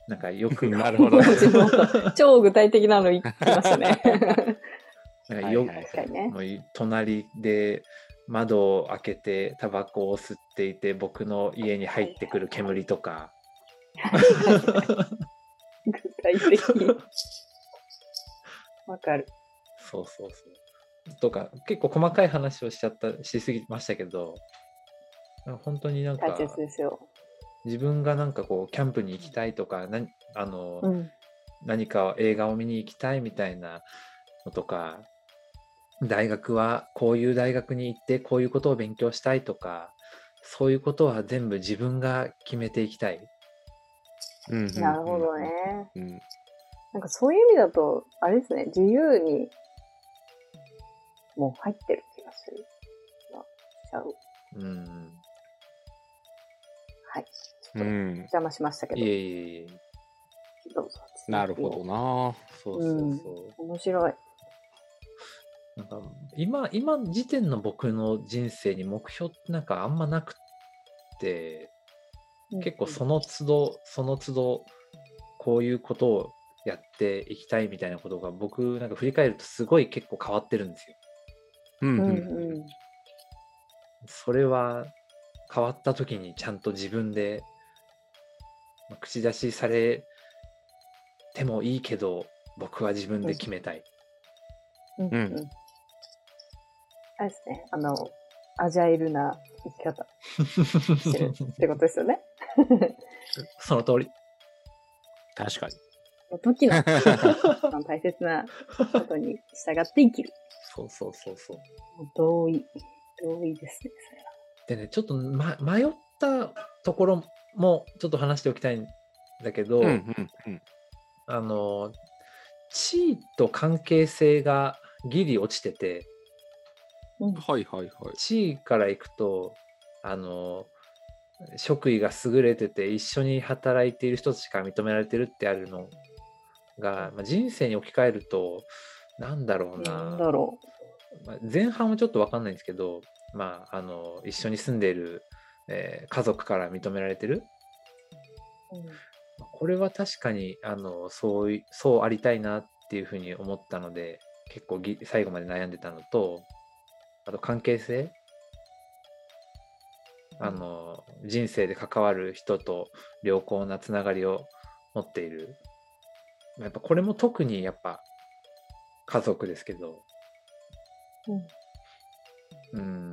なんかよく [laughs] なるほど超具体的なの言ってましたね。なんかよはいはい確かにね。もうい隣で窓を開けてタバコを吸っていて僕の家に入ってくる煙とか、具体的。わかる。そうそうそうとか結構細かい話をしちゃったしすぎましたけど本当になんか大切ですよ。自分がなんかこうキャンプに行きたいとか何あの、うん。何か映画を見に行きたいみたいなのとか大学はこういう大学に行ってこういうことを勉強したいとかそういうことは全部自分が決めていきたい。うん。なるほどね。うん。なんかそういう意味だと、あれですね、自由に、もう入ってる気がする。しちゃう。うんはい。うん。邪魔しましたけど、いえいえいえ。どうぞ。なるほど。な。そうそうそう。面白い。なんか今、今時点の僕の人生に目標ってなんかあんまなくって、結構その都度、その都度、こういうことをやっていきたいみたいなことが僕なんか振り返るとすごい結構変わってるんですよ。うんうん。それは変わった時にちゃんと自分でまあ口出しされてもいいけど僕は自分で決めたい。うんうんうん。あれですね。あの、アジャイルな生き方してるってことですよね。[laughs] その通り。確かに。時の [laughs] 大切なことに従って生きる。そうそうそうそう同意。同意ですね、それは。でね、ちょっと、ま、迷ったところもちょっと話しておきたいんだけど、うんうんうん。あの、地位と関係性がギリ落ちてて、うんはいはいはい。地位からいくと、あの、職位が優れてて一緒に働いている人たちから認められてるってあるのが、まあ、人生に置き換えると、なんだろうな。なんだろまあ、前半はちょっと分かんないんですけど、まあ、あの一緒に住んでいる、えー家族から認められてるう。うんまあこれは確かにあのそういそうありたいなっていうふうに思ったので結構ぎ最後まで悩んでたのとあと関係性あの人生で関わる人と良好なつながりを持っているやっぱこれも特にやっぱ家族ですけどうんうん。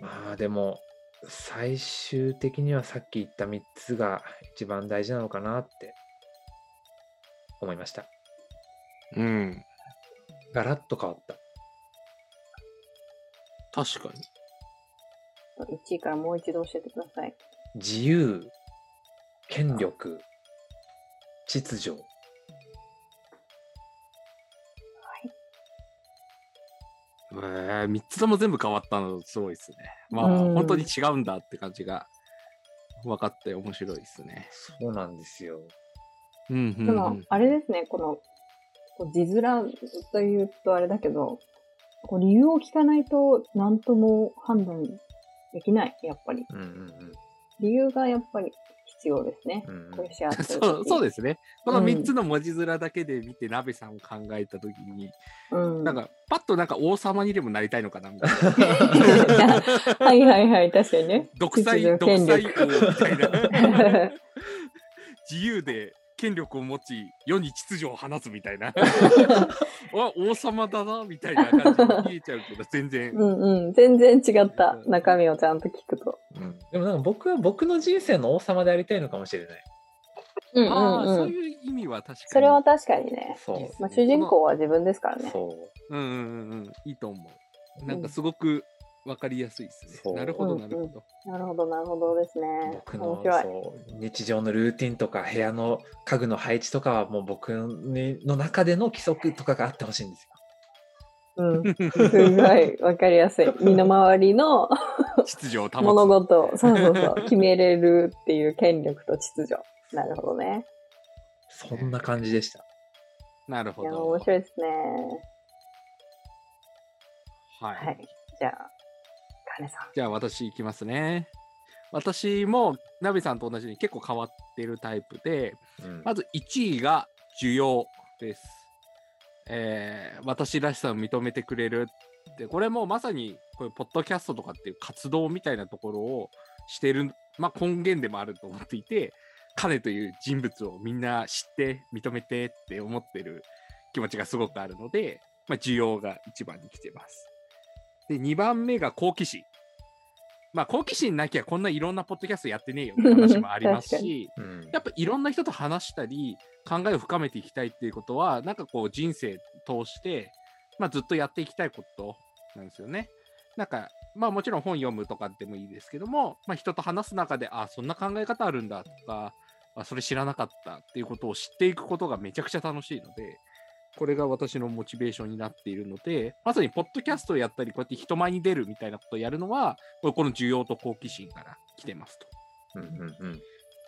まあでも、最終的にはさっき言った3つが一番大事なのかなって思いました。うん。ガラッと変わった。確かに。1位からもう一度教えてください。自由、権力、秩序。えー、3つとも全部変わったのすごいですね。まあ、うん本当に違うんだって感じが分かって面白いですね。そうなんですよ。うんうんうん、でも、あれですね、この、こう字面というとあれだけど、こう理由を聞かないと何とも判断できない、やっぱり。うんうん理由がやっぱり必要ですね。うん。うんこれシェアするそうそうでですね。このうん3つの文字面だけで見て、鍋さんを考えたときに、す。うん。なんか、パッとなんか王様にでもなりたいのかなみたいな。[laughs] はいはいはい、確かにね。独裁、秩独裁みたいな。力 [laughs] 自由で権力を持ち、世に秩序を放つみたいな。[laughs] [laughs] わ、王様だな、みたいな感じに見えちゃうけど、全然。うんうん。全然違った中身をちゃんと聞くと。うんでもなんか僕は僕の人生の王様でありたいのかもしれない。うんうああ、んそううんいう意味は確かに。それは確かにね。そう。まあ、主人公は自分ですからね。そう。うんうんうんうん、いいと思う。なんかすごくわかりやすいですね。なるほど、うんなるほど。なるほど、なるほどですね。僕の面白い。そう日常のルーティンとか部屋の家具の配置とかはもう僕にの中での規則とかがあってほしいんですよ。うん。すごいわかりやすい。[laughs] 身の回りの秩序を保つ。物事を、そうそうそう、決めれるっていう権力と秩序。なるほどね。そんな感じでした。なるほど。面白いですね。はい。はい。じゃあ。じゃあ私いきますね。私もナビさんと同じように結構変わってるタイプで、うんまず1位が需要です。えー私らしさを認めてくれるって、これもまさにこういうポッドキャストとかっていう活動みたいなところをしてる、まあ、根源でもあると思っていて、彼という人物をみんな知って認めてって思ってる気持ちがすごくあるので、まあ、需要が一番に来てます。で、2番目が好奇心。まあ、好奇心なきゃこんないろんなポッドキャストやってねえよって話もありますし、うんやっぱいろんな人と話したり、考えを深めていきたいっていうことは、なんかこう人生通して、まあずっとやっていきたいことなんですよね。なんか、まあもちろん本読むとかでもいいですけども、まあ人と話す中で、あ、そんな考え方あるんだとか、あ、それ知らなかったっていうことを知っていくことがめちゃくちゃ楽しいので、これが私のモチベーションになっているので、まさにポッドキャストをやったり、こうやって人前に出るみたいなことをやるのは、これこの需要と好奇心から来てますと。うんうんうん。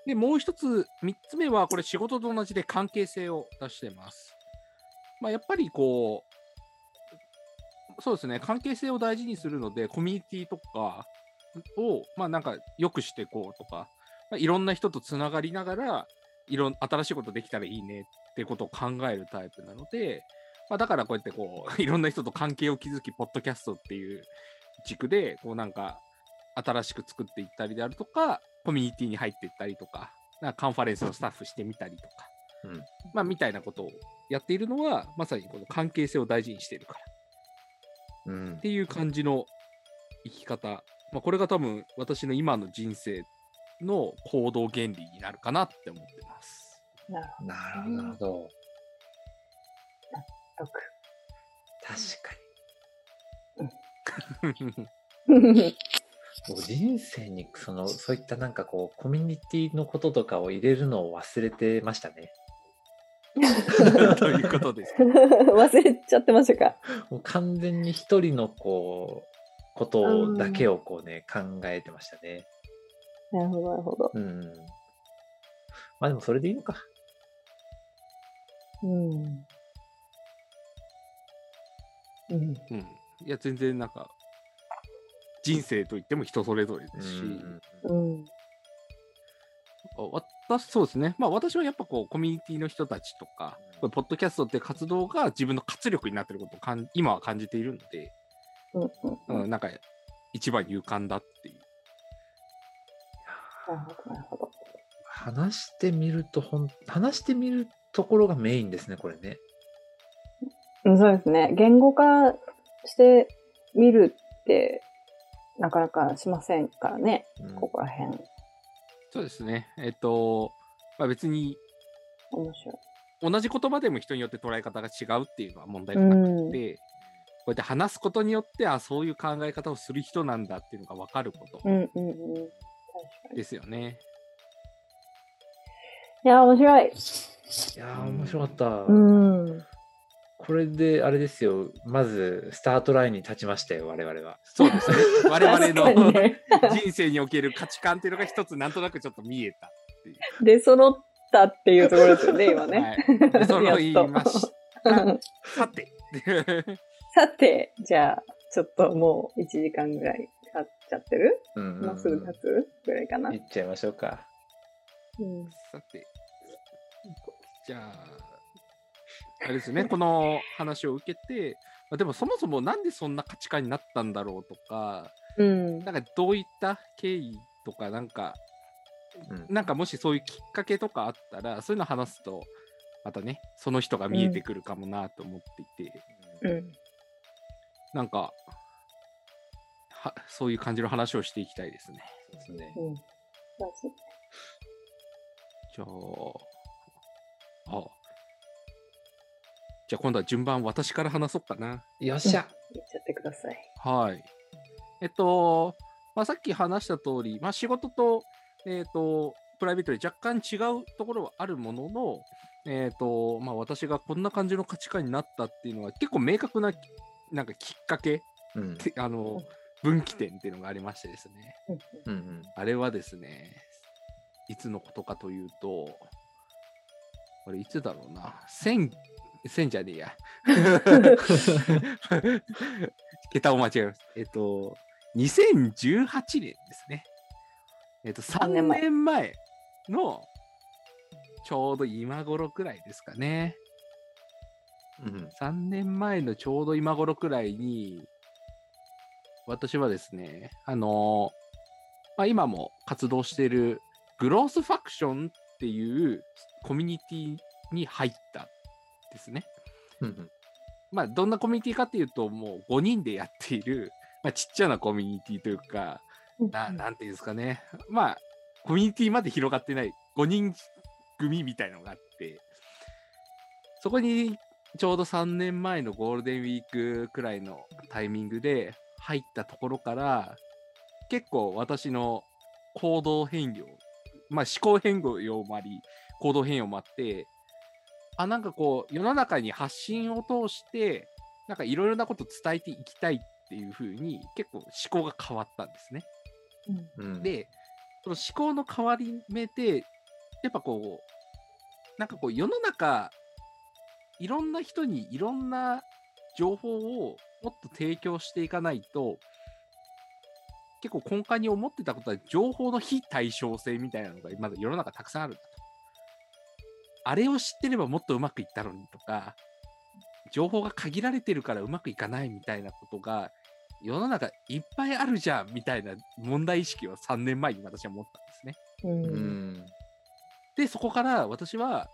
で、もう一つ、三つ目は、これ仕事と同じで関係性を出してます。まあ、やっぱりこう、そうですね、関係性を大事にするので、コミュニティとかを、まあなんか良くしていこうとか、まあ、いろんな人とつながりながら、いろん新しいことできたらいいねっていうことを考えるタイプなので、まあ、だからこうやってこう、[laughs] いろんな人と関係を築き、ポッドキャストっていう軸で、こうなんか、新しく作っていったりであるとか、コミュニティに入っていったりとか、なんかカンファレンスのスタッフしてみたりとか、うんまあみたいなことをやっているのは、まさにこの関係性を大事にしているからうんっていう感じの生き方。まあこれが多分私の今の人生の行動原理になるかなって思ってます。なるほなるほど、なるほど。ど。確かに。[laughs] 僕人生にそのそういったなんかこうコミュニティのこととかを入れるのを忘れてましたね。ということですか？[laughs] 忘れちゃってましたか？もう完全に一人のこうことだけをこうね考えてましたね。なるほど、なるほど。うん。まあでもそれでいいのか。うん。うん。うん。いや、全然なんか、人生といっても人それぞれですし、うん。私、そうですね。まあ私はやっぱこう、コミュニティの人たちとか、これポッドキャストって活動が自分の活力になっていることをかん今は感じているので、うん。ううん。ん、なんか一番に浮かんだっていう。なるほど、なるほど。話してみるとほん話してみるところがメインですねこれね。うんそうですね。言語化してみるって、なかなかしませんからね、うんここら辺。そうですね。えっと、まあ、別に面白い。同じ言葉でも人によって捉え方が違うっていうのは問題がなくて、こうやって話すことによって、あそういう考え方をする人なんだっていうのが分かることうんうんうん。確かに。ですよね。いや、面白い。いやー面白かった。うん。これであれですよまずスタートラインに立ちましたよ我々は。そうですね。[laughs] 我々のね [laughs] 人生における価値観っていうのが一つなんとなくちょっと見えたっていう。で、揃ったっていうところですよね、今ね。はい。で揃いました。さて。[laughs] さて、じゃあ、ちょっともう1時間ぐらい経っちゃってる？うんうんうんもうすぐ経つぐらいかな。いっちゃいましょうか。うんさて。じゃあ、あれですね、この話を受けて、まあでもそもそもなんでそんな価値観になったんだろうとか、うん。なんかどういった経緯とか、なんか、うんなんかもしそういうきっかけとかあったら、そういうの話すと、またね、その人が見えてくるかもなと思っていて、うん。なんか、はそういう感じの話をしていきたいですね。そうですね。うん。じゃあ、あ、じゃあ今度は順番私から話そうかな。よっしゃ。言っちゃってください。はい。えっと、まあ、さっき話した通り、まあ、仕事と、えっと、プライベートで若干違うところはあるものの、えっと、まあ、私がこんな感じの価値観になったっていうのは結構明確な、なんかきっかけ、うんてあの、分岐点っていうのがありましてですね。うんうんうんあれはですね、いつのことかというと、これいつだろうな、千、千じゃねえや。桁を間違えます。えっと、2018年ですね。えっと、3年前のちょうど今頃くらいですかね。うん3年前のちょうど今頃くらいに、私はですね、あのまあ、今も活動しているグロースファクションっていうコミュニティに入ったんですね。うんうんまあ、どんなコミュニティかっていうと、もう5人でやっている、まあ、ちっちゃなコミュニティというか、ななんていうんですかね。まあ、コミュニティまで広がってない5人組みたいのがあって、そこにちょうど3年前のゴールデンウィークくらいのタイミングで入ったところから、結構私の行動変容、まあ思考変容もあり、行動変容もあって、あ、なんかこう、世の中に発信を通して、なんかいろいろなこと伝えていきたいっていう風に、結構思考が変わったんですね。うんうんで、その思考の変わり目で、やっぱこう、なんかこう世の中、いろんな人にいろんな情報をもっと提供していかないと、結構根幹に思ってたことは情報の非対称性みたいなのがまだ世の中たくさんあるんだと。あれを知ってればもっとうまくいったのにとか、情報が限られてるからうまくいかないみたいなことが世の中いっぱいあるじゃんみたいな問題意識を3年前に私は持ったんですね。うんうん。で、そこから私は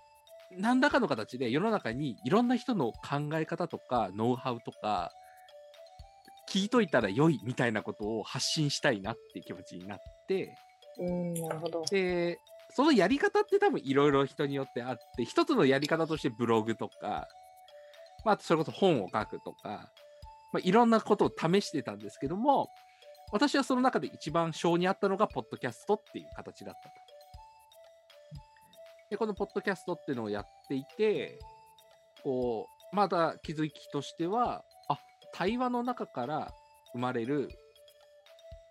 何らかの形で世の中にいろんな人の考え方とかノウハウとか聞いといたら良いみたいなことを発信したいなっていう気持ちになって、うん、なるほど。で、そのやり方って多分いろいろ人によってあって、一つのやり方としてブログとか、まあ、それこそ本を書くとか、まあ、いろんなことを試してたんですけども、私はその中で一番性に合ったのが、ポッドキャストっていう形だったと。で、このポッドキャストっていうのをやっていて、こう、まだ気づきとしては、あ、対話の中から生まれる、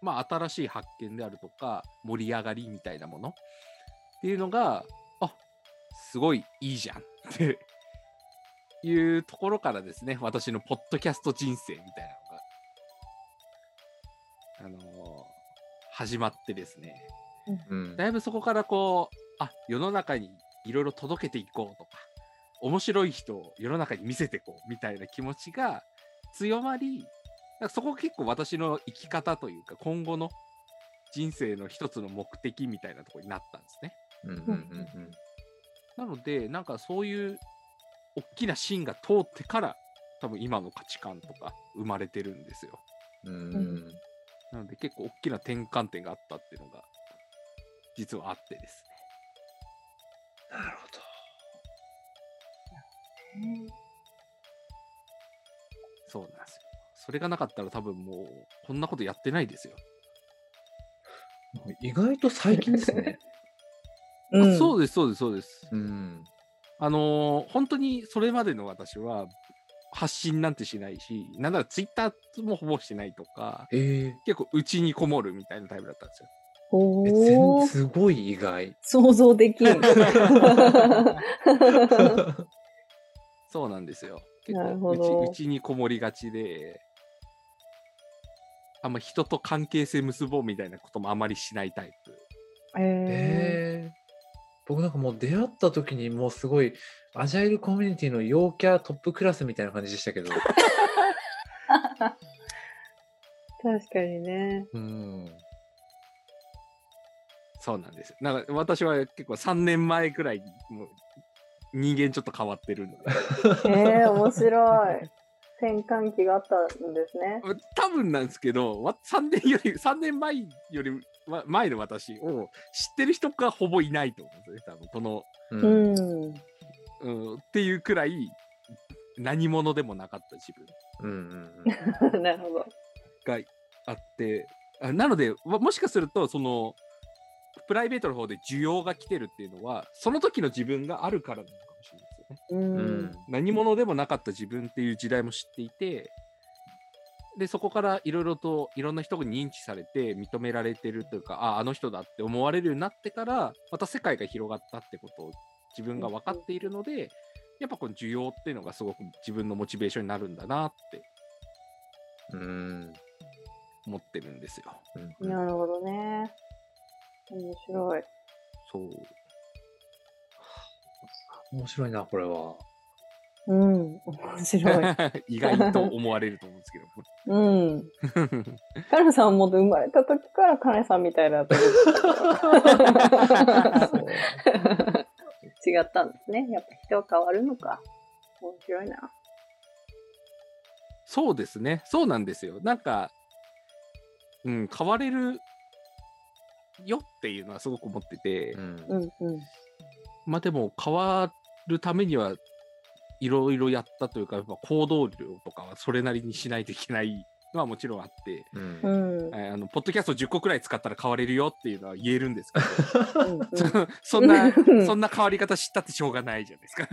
まあ、新しい発見であるとか、盛り上がりみたいなものっていうのが、あ、すごいいいじゃん [laughs] っていうところからですね、私のポッドキャスト人生みたいなのが、あのー始まってですね、うん。だいぶそこからこう、あ、世の中にいろいろ届けていこうとか、面白い人を世の中に見せていこうみたいな気持ちが強まり、だからそこが結構私の生き方というか、今後の人生の一つの目的みたいなところになったんですね。うんうんうんなので、なんかそういう大きな芯が通ってから、多分今の価値観とか生まれてるんですよ。うんうんなので結構大きな転換点があったっていうのが、実はあってですね。なるほそうなんですよ。それがなかったら多分もう、こんなことやってないですよ。ど。意外と最近ですね。[laughs] うん、あそうです、そうです、そうです。うん。あのー本当にそれまでの私は、発信なんてしないし、なんならツイッターもほぼしないとか、ええ結構内にこもるみたいなタイプだったんですよ。おすごい意外。想像できん。[laughs] [laughs] そうなんですよ。結なる構内ほど内にこもりがちで、あんま人と関係性結ぼうみたいなこともあまりしないタイプ。えええ僕なんかもう出会った時にもうすごいアジャイルコミュニティの陽キャトップクラスみたいな感じでしたけど。ー、確かにね。うん。そうなんですよ。なんか私は結構3年前くらいにもう人間ちょっと変わってるので。えー、面白い。転換期があったんですね。多分なんですけど、わ3年より、3年前よりわ前の私を知ってる人がほぼいないと思うんですよね、多分この、う。うんん。うん、っていうくらい何者でもなかった自分うんうんうん。[laughs] なるほど。があって、あなので、わもしかすると、その、プライベートの方で需要が来てるっていうのは、その時の自分があるからなのかもしれないですよね。うん。うん何者でもなかった自分っていう時代も知っていて、で、そこからいろいろといろんな人に認知されて認められてるというか、ああ、あの人だって思われるようになってから、また世界が広がったってことを自分が分かっているので、やっぱこの需要っていうのがすごく自分のモチベーションになるんだなってうん。思ってるんですよ。うんなるほどね。面白い。そう。面白いな、これは。うん。面白い。[laughs] 意外と思われると思うんですけど。うん。カネさんはも生まれた時からカネさんみたいだと思って違ったんですね。やっぱ人は変わるのか。面白いな。そうですね。そうなんですよ。なんか、うん、変われるよっていうのはすごく思ってて、うん。うんうん。まあでも変わるためにはいろいろやったというか、やっぱ行動量とかはそれなりにしないといけないのはもちろんあって、うん。あのポッドキャスト10個くらい使ったら変われるよっていうのは言えるんですけうんうん。ど、[laughs] そんなう、ん。そんな変わり方知ったってしょうがないじゃないですか。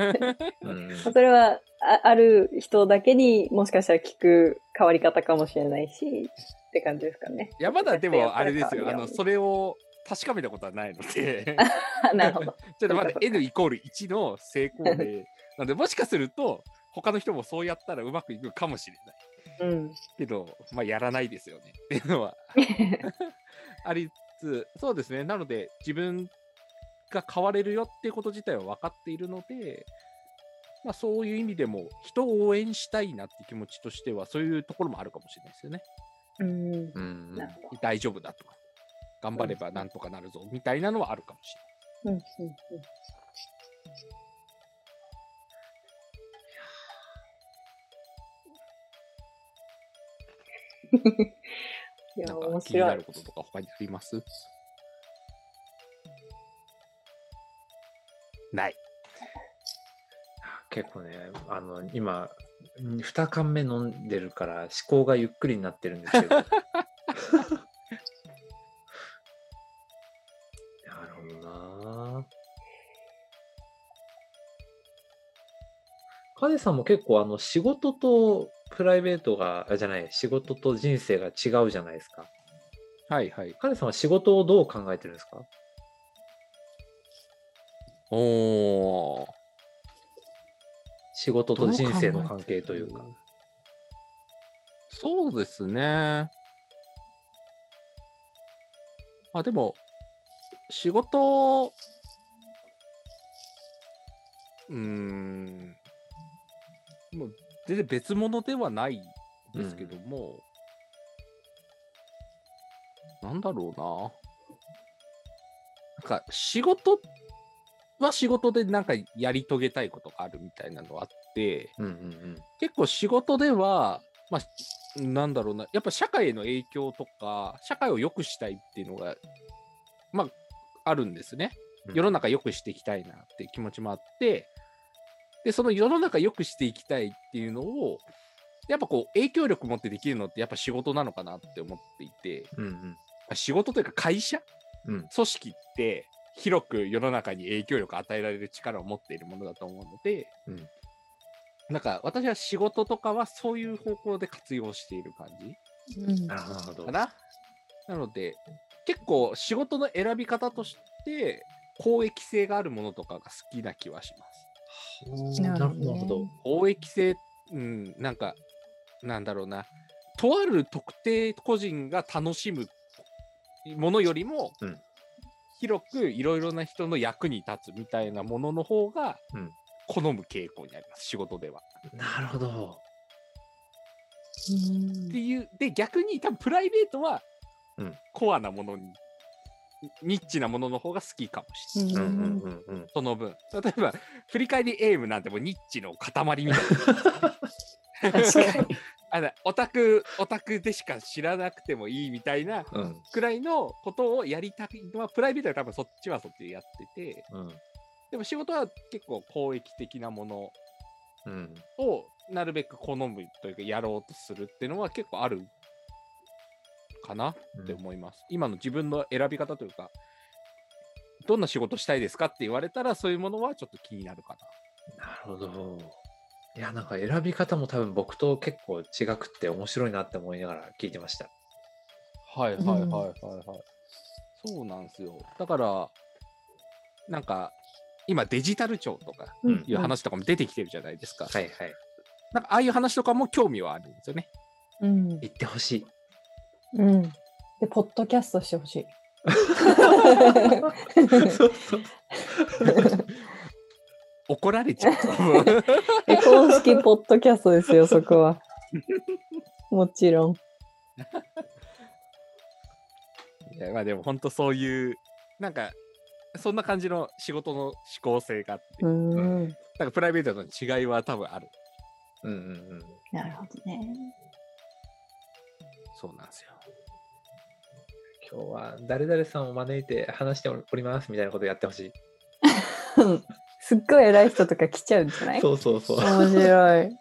うん。それはあある人だけにもしかしたら聞く変わり方かもしれないしって感じですかね。いや、まだでもあれですよ。あの、それを確かめたことはないので、[laughs] なるほど。ちょっとまだ N イコール1の成功例。なので、もしかすると、他の人もそうやったらうまくいくかもしれない。うん。けど、まあ、やらないですよねっていうのは [laughs] ありつつ、そうですね。なので、自分が変われるよっていうこと自体は分かっているので、まあ、そういう意味でも、人を応援したいなって気持ちとしては、そういうところもあるかもしれないですよね。うん。大丈夫だとか、頑張ればなんとかなるぞみたいなのはあるかもしうんうんうん。いれや、[laughs] ない。なん面か気にな白い。ることとか他にあります？ない。結構ね、あの、今、2缶目飲んでるから思考がゆっくりになってるんですけど。[laughs] なるほどなカネさんも結構あの仕事とプライベートが、あじゃない、仕事と人生が違うじゃないですか。はいはい。カネさんは仕事をどう考えてるんですか？おー。仕事と人生の関係というか。そうですね。あ、でも、仕事、うん、もう全然別物ではないですけども、なんだろうな。なんか仕事っは仕事でなんかやり遂げたいことがあるみたいなのはあって、うんうんうん。結構仕事では、まあ、なんだろうな、やっぱ社会への影響とか、社会を良くしたいっていうのが、まあ、あるんですね。世の中良くしていきたいなって気持ちもあって、で、その世の中良くしていきたいっていうのを、やっぱこう、影響力持ってできるのってやっぱ仕事なのかなって思っていて、うんうん。仕事というか会社？うん。組織って広く世の中に影響力を与えられる力を持っているものだと思うので、うんなんか私は仕事とかはそういう方向で活用している感じうんなるほど。かな？なので結構仕事の選び方として公益性があるものとかが好きな気はします。なるほど。なるほど。公益性、うん、なんかなんだろうなとある特定個人が楽しむものよりも、うん広くいろいろな人の役に立つみたいなものの方がうん好む傾向にあります、仕事では。なるほど。っていうで逆に多分プライベートは、うんコアなものにニッチなものの方が好きかもしれない。うんうんうんうん。その分例えば振り返りエイムなんてもうニッチの塊みたいな。確かに。あのオタクオタクでしか知らなくてもいいみたいなうん。くらいのことをやりたいのはプライベートは多分そっちはそっちでやってて。うん。でも仕事は結構公益的なものうん。をなるべく好むというかやろうとするっていうのは結構あるかなって思います、今の自分の選び方というかどんな仕事したいですかって言われたらそういうものはちょっと気になるかな。なるほど。いや、なんか選び方も多分僕と結構違くって面白いなって思いながら聞いてました。はいはいはいはいはい。そうなんですよ。だから、なんか、今デジタル庁とかうんいう話とかも出てきてるじゃないですか。はいはい。なんかああいう話とかも興味はあるんですよね。うん。言ってほしい。うん。で、ポッドキャストしてほしい。[laughs] そうそう [laughs] 怒られちゃう。え [laughs] 公式ポッドキャストですよ、そこは。もちろん。いやまあでも本当そういう、なんか、そんな感じの仕事の思考性があって、うーん。なんかプライベートの違いは多分ある。うんうんうん。なるほどね。そうなんですよ。今日は誰々さんを招いて話しておりますみたいなことやってほしい。[laughs] すっごい偉い人とか来ちゃうんじゃない？そうそうそう。面白い。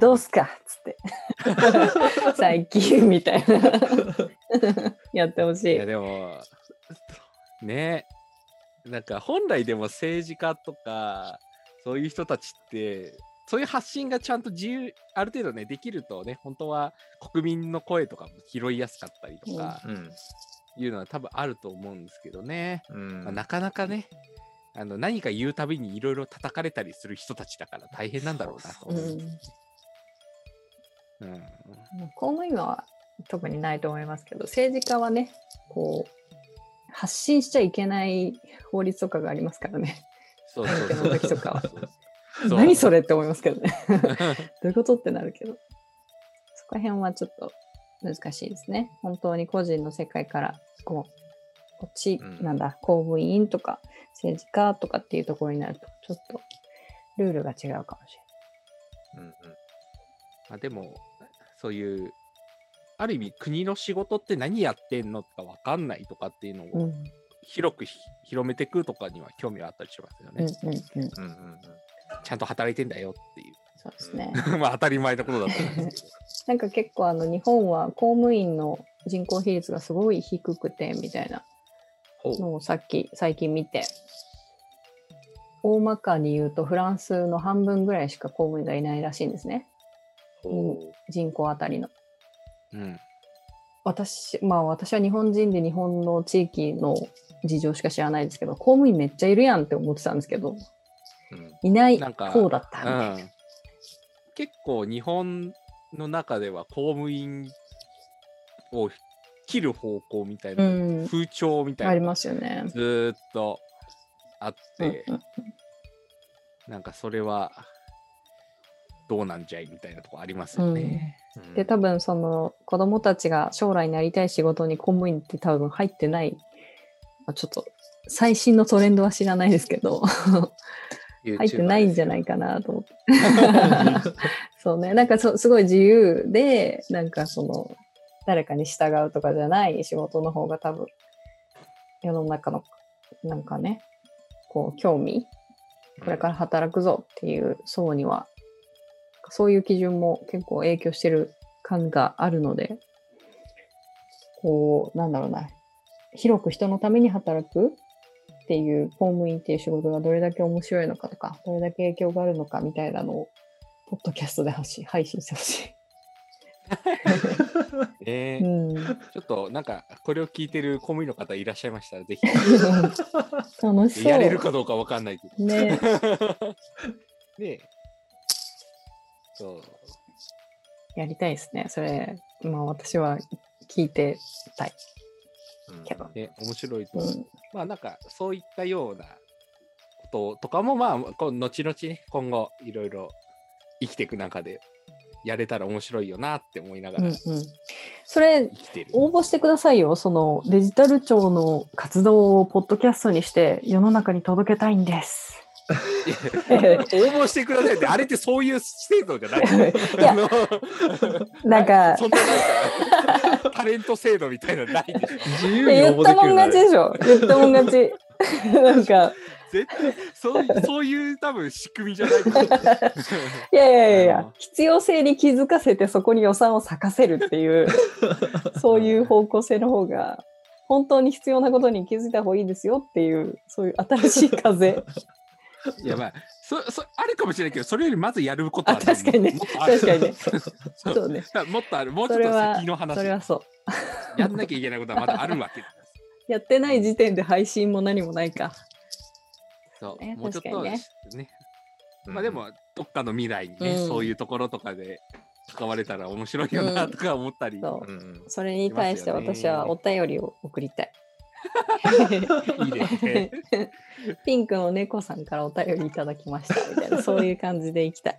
どうすか？っつって。[laughs] 最近みたいな。やってほしいいや。でも、ねなんか本来でも政治家とか、そういう人たちって、そういう発信がちゃんと自由、ある程度ね、できるとね、本当は国民の声とかも拾いやすかったりとか、うんいうのは多分あると思うんですけどね。うんまあなかなかね、あの何か言うたびにいろいろ叩かれたりする人たちだから大変なんだろうなと思う。うん。うん公務員は特にないと思いますけど、政治家はね、こう、発信しちゃいけない法律とかがありますからね。そうそう選挙の時とかはそう [laughs] 何それって思いますけどね。[laughs] どういうことってなるけど。そこら辺はちょっと難しいですね。本当に個人の世界から、こう、ち、うんなんだ、公務員とか政治家とかっていうところになると、ちょっとルールが違うかもしうんうんまあでも、そういう、ある意味国の仕事って何やってんのとか分かんないとかっていうのれない。うをん。広くひ広めていくとかには興味はあったりしますようんね。ちゃんと働いてんだよっていう。そうですね。[laughs] まあ当たり前のことだと思うんですけど。[laughs] なんか結構あの日本は公務員の人口比率がすごい低くてみたいなのをさっき最近見て。大まかに言うとフランスの半分ぐらいしか公務員がいないらしいんですね。ほ人口あたりの。うん。私まあ私は日本人で日本の地域の事情しか知らないですけど公務員めっちゃいるやんって思ってたんですけどううん。いないなんか方だったみたいな。うん、結構日本の中では公務員を切る方向みたいな、うん。風潮みたいなありますよね。ずーっとあって、うんうんなんかそれはどうなんじゃいみたいなとこありますよね。うん。で多分その子供たちが将来になりたい仕事に公務員って多分入ってない、まあ、ちょっと最新のトレンドは知らないですけど。入ってないんじゃないかなと思って。[laughs] そうね。なんかそすごい自由でなんかその誰かに従うとかじゃない仕事の方が多分世の中のなんかねこう興味これから働くぞっていう層には、そういう基準も結構影響してる感があるので、こう、なんだろうな、広く人のために働くっていう公務員っていう仕事がどれだけ面白いのかとか、どれだけ影響があるのかみたいなのを、ポッドキャストで配信してほしね [laughs] い。うん。ちょっとなんかこれを聞いてる公務員の方いらっしゃいましたらぜひ楽しそう。やれるかどうかわかんないけど。ね。[laughs] ねそう。やりたいですね。それ、まあ私は聞いてたいうんけど。ね、面白いと思う。うん。まあなんかそういったようなこととかもまあ後々ね今後いろいろ生きていく中でやれたら面白いよなって思いながらうんうん。それ。応募してくださいよ。そのデジタル庁の活動をポッドキャストにして世の中に届けたいんです。応募してくださいってあれってそういう制度じゃない [laughs] いやなんかそんななんかタレント制度みたいなのないでしょ自由に言ったもん応募できる勝ちでしょ。言ったもん勝ち。なんか、絶対そういう [laughs] そういう多分仕組みじゃない [laughs] いやいやいや必要性に気づかせてそこに予算を割かせるっていう、[laughs] そういう方向性の方が、本当に必要なことに気づいた方がいいですよっていう、そういう新しい風。いやまあそそあるかもしれないけどそれよりまずやることはあ確かにね確かにね。そうね。もっとあるもうちょっと先の、話それはそう。やんなきゃいけないことはまだあるわけやってない時点で配信も何もないか。そう、ねもうちょっと確かにね。ね。まあでもどっかの未来にね、うん。そういうところとかで関われたら面白いよなとか思ったり、そううんうん。それに対して私はお便りを送りたい。[laughs] いいですね。[laughs] ピンクの猫さんからお便りいただきましたみたいな、[laughs] そういう感じでいきたい。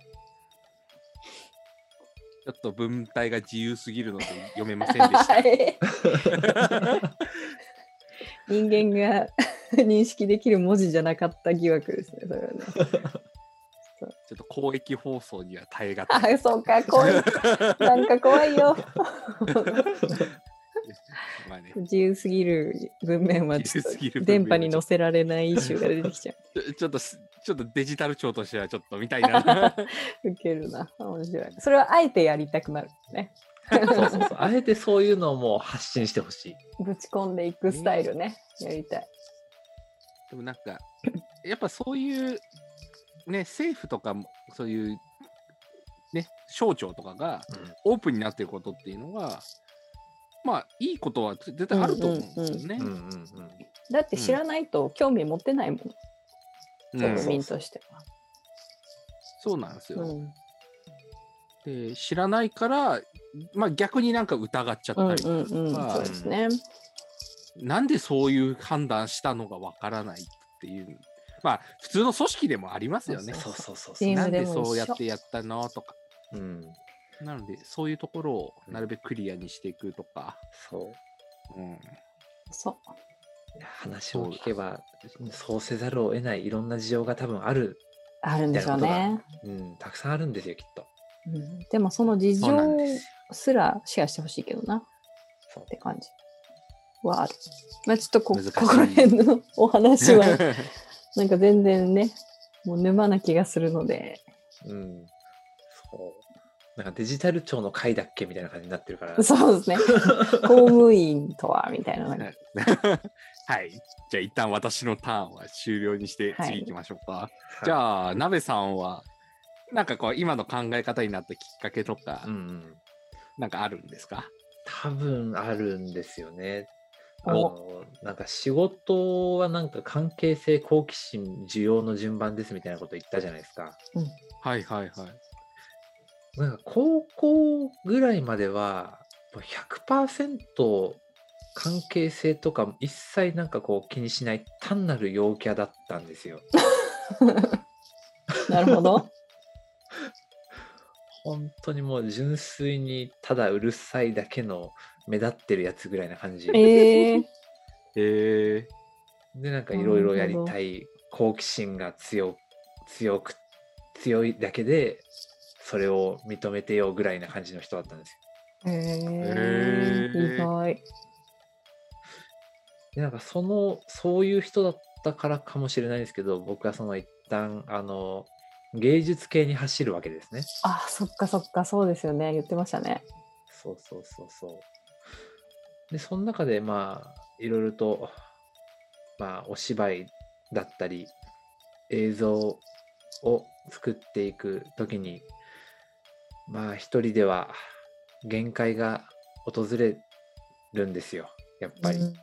ちょっと文体が自由すぎるので読めませんでした。人間が [laughs] 認識できる文字じゃなかった疑惑ですね、それはね。[laughs] ちょっと公益放送には耐えがたい。あ、そうか、怖い。[laughs] なんか怖いよ。まあね、自由すぎる文面は電波に乗せられないイシューが出てきちゃう。ちょちょっとすちょっとデジタル庁としてはちょっとみたいな。ウケるな。面白い。それはあえてやりたくなるね。そうそうそう。あえてそういうのをもう発信してほしい。ぶち込んでいくスタイルね。やりたい。でもなんか、[laughs] やっぱそういう、ね、政府とかも、そういう、ね、省庁とかがオープンになっていることっていうのは、まあいいことは絶対あると思うんですよねうん。うんうんだって知らないと興味持てないもん、うん国民としては。そうなんですよ。うんで知らないから、まあ、逆になんか疑っちゃうんったり、うんうん、まあそうですね。なんでそういう判断したのがわからないっていう。まあ普通の組織でもありますよね。そうそうそうチーなんでそうやってやったの？とか。うん。なのでそういうところをなるべくクリアにしていくとか。そう。うん。そう。話を聞けばそう。せざるを得ないいろんな事情が多分ある、あるんでしょうね。うん、たくさんあるんですよきっと。うん、でもその事情です。すらシェアしてほしいけどな。っそう。て感じはある。まあちょっとこここら辺のお話は [laughs] なんか全然ね、もう沼な気がするので、うんそうなんかデジタル庁の会だっけみたいな感じになってるからそうですね。[laughs] 公務員とはみたいな。[laughs] はい。じゃあ一旦私のターンは終了にしてはい次行きましょうか。はいじゃあ、鍋さんは、なんかこう、今の考え方になったきっかけとか、うんうんなんかあるんですか？多分あるんですよね。あおのなんか仕事はなんか関係性好奇心需要の順番ですみたいなこと言ったじゃないですか。はいはいはい。なんか高校ぐらいまではもう100%関係性とか一切なんかこう気にしない単なる陽キャだったんですよ。[laughs] なるほど。[laughs] 本当にもう純粋にただうるさいだけの目立ってるやつぐらいな感じ。えー、えでなんかいろいろやりたい好奇心が強強く強いだけでそれを認めてよぐらいな感じの人だったんですよ。えへーー、意外。でなんかそのそういう人だったからかもしれないですけど僕はその一旦あの芸術系に走るわけですね。あ、そっかそっか、そうですよね。言ってましたね。そうそうそうそう。でその中でまあいろいろとまあお芝居だったり映像を作っていく時にまあ一人では限界が訪れるんですよやっぱり。うん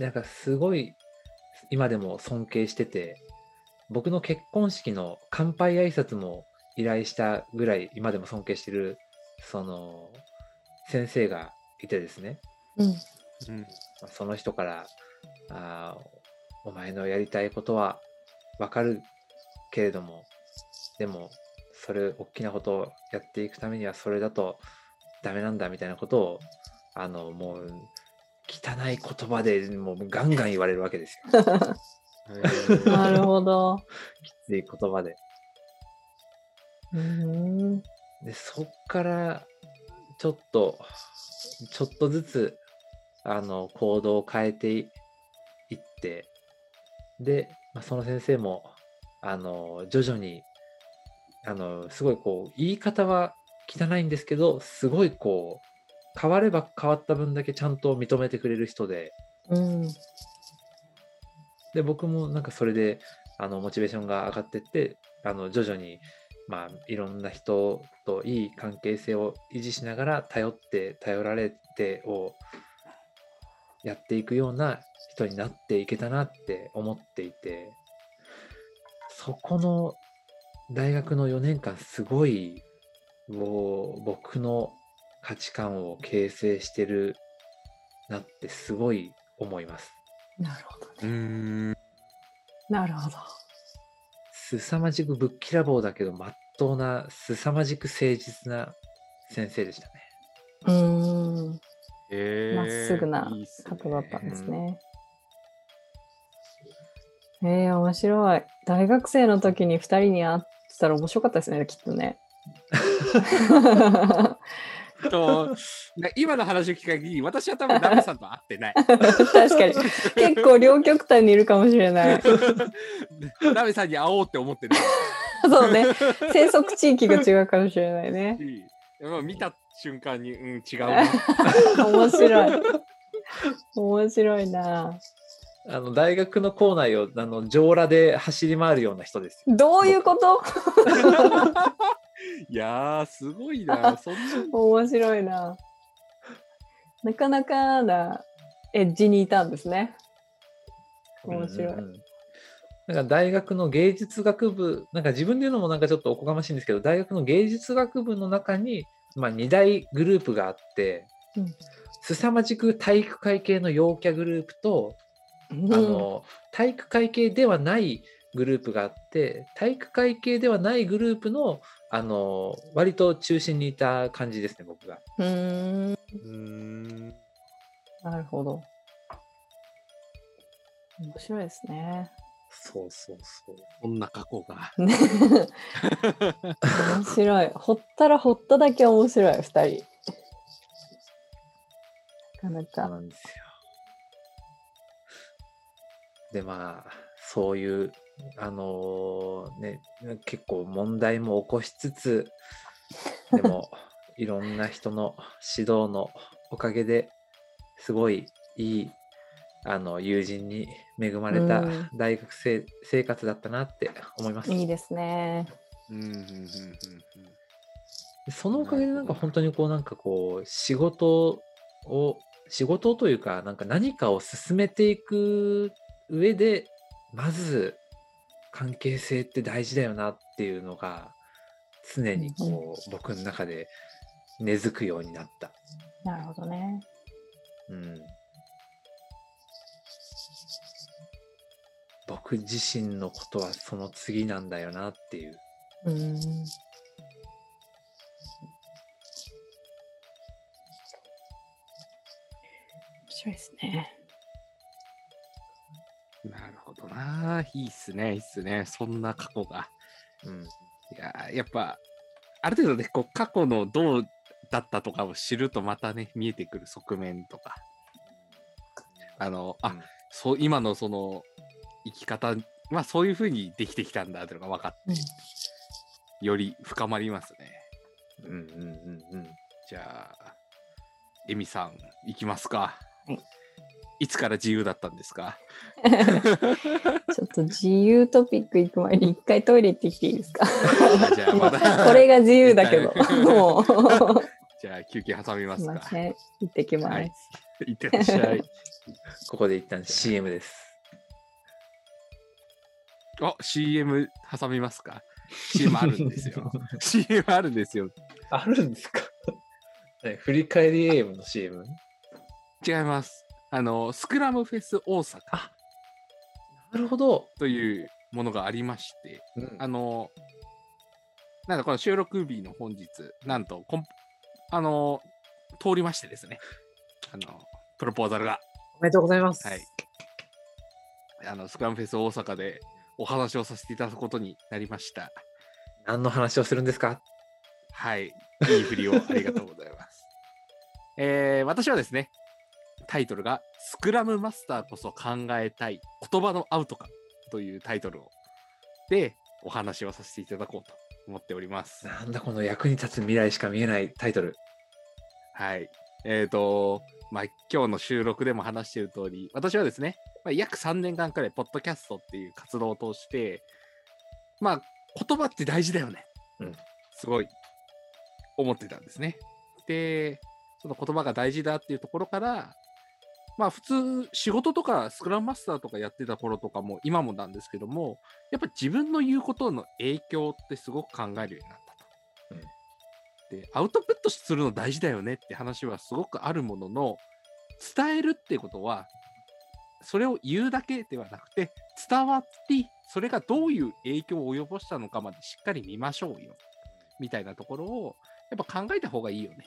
でなんかすごい今でも尊敬してて僕の結婚式の乾杯挨拶も依頼したぐらい今でも尊敬してるその先生がいてですねうん。うん。まあその人からあー「お前のやりたいことはわかるけれどもでもそれ大きなことをやっていくためにはそれだとダメなんだ」みたいなことをあのもう汚い言葉でもうガンガン言われるわけですよ。なるほど。きつい言葉で。うーん。でそっからちょっとちょっとずつあの行動を変えていいってで、まあ、その先生もあの徐々にあのすごいこう言い方は汚いんですけどすごいこう変われば変わった分だけちゃんと認めてくれる人でうん。で僕もなんかそれであのモチベーションが上がってってあの徐々にまあいろんな人といい関係性を維持しながら頼って頼られてをやっていくような人になっていけたなって思っていてそこの大学の4年間すごいもう僕の価値観を形成してるなってすごい思います。なるほどね。ん。なるほど。凄まじくぶっきらぼうだけど、まっとうな、凄まじく誠実な先生でしたね。うーん。えーまっすぐな方だったんですね。えー、面白い。大学生の時に2人に会ってたら面白かったですね、きっとね。とな [laughs] [laughs] [laughs] 今の話を聞く限り、私は多分ナベさんと会ってない。確かに。結構両極端にいるかもしれない。ナベさんに会おうって思ってない [laughs] そうね。生息地域が違うかもしれないね。し、[laughs] まあ見た瞬間に、うん、違うな。[laughs] 面白い。面白いな。あの大学の校内をあの上裸で走り回るような人ですよ。どういうこと？いやー、すごいな。そんな面白いな。なかなかなエッジにいたんですね。面白い。うんうんうんなんか大学の芸術学部、なんか自分で言うのもなんかちょっとおこがましいんですけど、大学の芸術学部の中に、まあ、2大グループがあって、うん凄まじく体育会系の陽キャグループと、うんあの体育会系ではないグループがあって体育会系ではないグループのあの割と中心にいた感じですね僕が。うん。なるほど。面白いですね。そうそうそう。こんな過去が。ね面白い。ほったらほっただけ面白い、二人。なかなそうか。なんですよ。でまあそういうあのね結構問題も起こしつつでも [laughs] いろんな人の指導のおかげですごいいいあの友人に恵まれたうん大学生生活だったなって思います。いいですね。うんうんうんうんうんそのおかげでなんか本当にこうなんかこう仕事を仕事というかなんか何かを進めていく上でまず関係性って大事だよなっていうのが常にうんこう僕の中で根付くようになった。なるほどね。うん、僕自身のことはその次なんだよなっていう。うーん。面白いですね。なるほどな。いいっすね、いいっすね。そんな過去が。うんいやー、やっぱ、ある程度ね、こう過去のどうだったとかを知るとまたね、見えてくる側面とか。あの、あ、うんそう、今のその生き方、まあそういうふうにできてきたんだっていうのが分かって、うんより深まりますね。うんうんうんうんじゃあ、エミさん、いきますか。はいいつから自由だったんですか？[laughs] ちょっと自由トピック行く前に一回トイレ行ってきていいですか？[laughs] これが自由だけど、もう、じゃあ休憩挟みますすか。いません。行ってきます。はい。いってらっしゃい。[laughs] ここで一旦 CM です。あ、CM 挟みますか ?CM あるんですよ。[laughs] CM あるんですよ。あるんですか？[laughs] ね振り返り AM の CM? 違います。あの、スクラムフェス大阪あなるほど。というものがありまして、うんあの、なんだこの収録日の本日、なんとコン、あの、通りましてですね、あの、プロポーザルが、おめでとうございます。はい。あの、スクラムフェス大阪でお話をさせていただくことになりました。何の話をするんですか？はい。いい振りをありがとうございます。[laughs] えー私はですね、タイトルが、スクラムマスターこそ考えたい言葉のアウトかというタイトルを、で、お話をさせていただこうと思っております。なんだこの役に立つ未来しか見えないタイトル。はい。えっ、と、まあ、今日の収録でも話している通り、私はですね、まあ、約3年間くらい、ポッドキャストっていう活動を通して、まあ、言葉って大事だよね。うんすごい思ってたんですね。で、その言葉が大事だっていうところから、まあ普通仕事とかスクラムマスターとかやってた頃とかも今もなんですけども、やっぱ自分の言うことの影響ってすごく考えるようになったと。で、アウトプットするの大事だよねって話はすごくあるものの、伝えるってことは、それを言うだけではなくて、伝わって、それがどういう影響を及ぼしたのかまでしっかり見ましょうよ。みたいなところを、やっぱ考えた方がいいよね。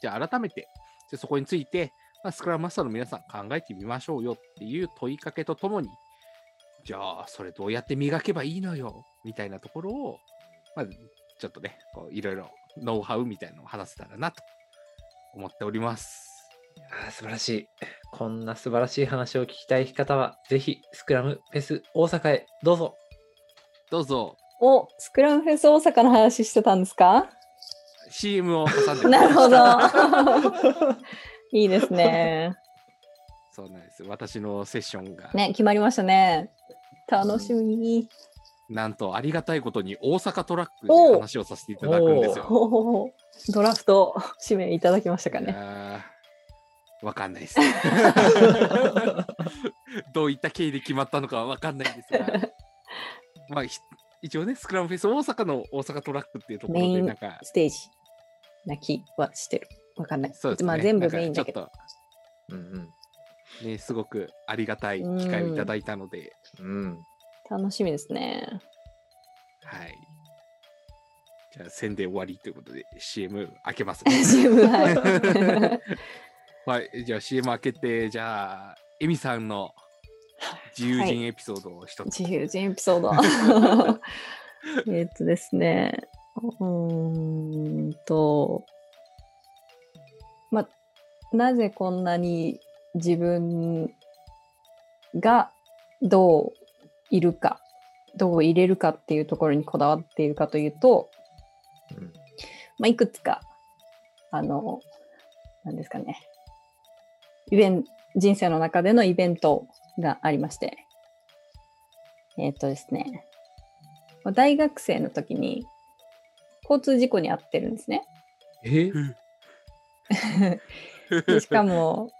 じゃあ改めて、じゃそこについて、まあ、スクラムマスターの皆さん考えてみましょうよっていう問いかけとともに、じゃあそれどうやって磨けばいいのよみたいなところを、まあ、ちょっとね、こういろいろノウハウみたいなのを話せたらなと思っております。あー素晴らしい。こんな素晴らしい話を聞きたい方は、ぜひスクラムフェス大阪へどうぞ。どうぞお、スクラムフェス大阪の話してたんですか？CM を挟んでなるほど。いいですね。そうなんです。私のセッションが。ね、決まりましたね。楽しみ。なんとありがたいことに大阪トラックで話をさせていただくんですよ。ドラフト指名いただきましたかいね。わかんないです。[laughs] どういった経緯で決まったのかはわかんないんですが、まあ、ひ一応ね、スクラムフェイス大阪の大阪トラックっていうところで、なんか、ステージな気はしてる。わかんない。そうですね。まあ全部メインだけど。ちょっうんとね、すごくありがたい機会をいただいたので、うん。うん。楽しみですね。はい。じゃあ、宣伝終わりということで、CM 開けますね。[laughs] CM はい。[laughs] はい、じゃあ CM 開けて、じゃあ、エミさんの自由人エピソードを一つ。自由人エピソード。[laughs] えっとですね。うーんと、まあ、なぜこんなに自分がどういるか、どう入れるかっていうところにこだわっているかというと、うんまあ、いくつか、あの、なんですかね、イベン人生の中でのイベントがありまして、えっ、とですね、まあ大学生の時に交通事故に遭ってるんですね。え？[laughs] でしかも、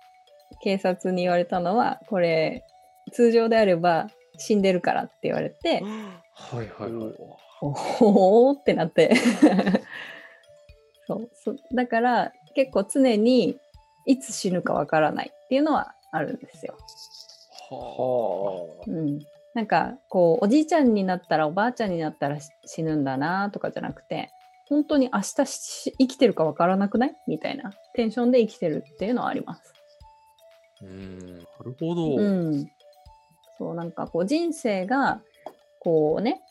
警察に言われたのは、これ、通常であれば死んでるからって言われて、はいはいはい。おおーってなってそうそだから結構常にいつ死ぬかわからないっていうのはあるんですよ。はうん、なんかこうおじいちゃんになったらおばあちゃんになったらし死ぬんだなとかじゃなくて本当に明日し生きてるかわからなくないみたいなテンションで生きてるっていうのはあります。うん、なるほど。うん、そうなんかこう人生がこうね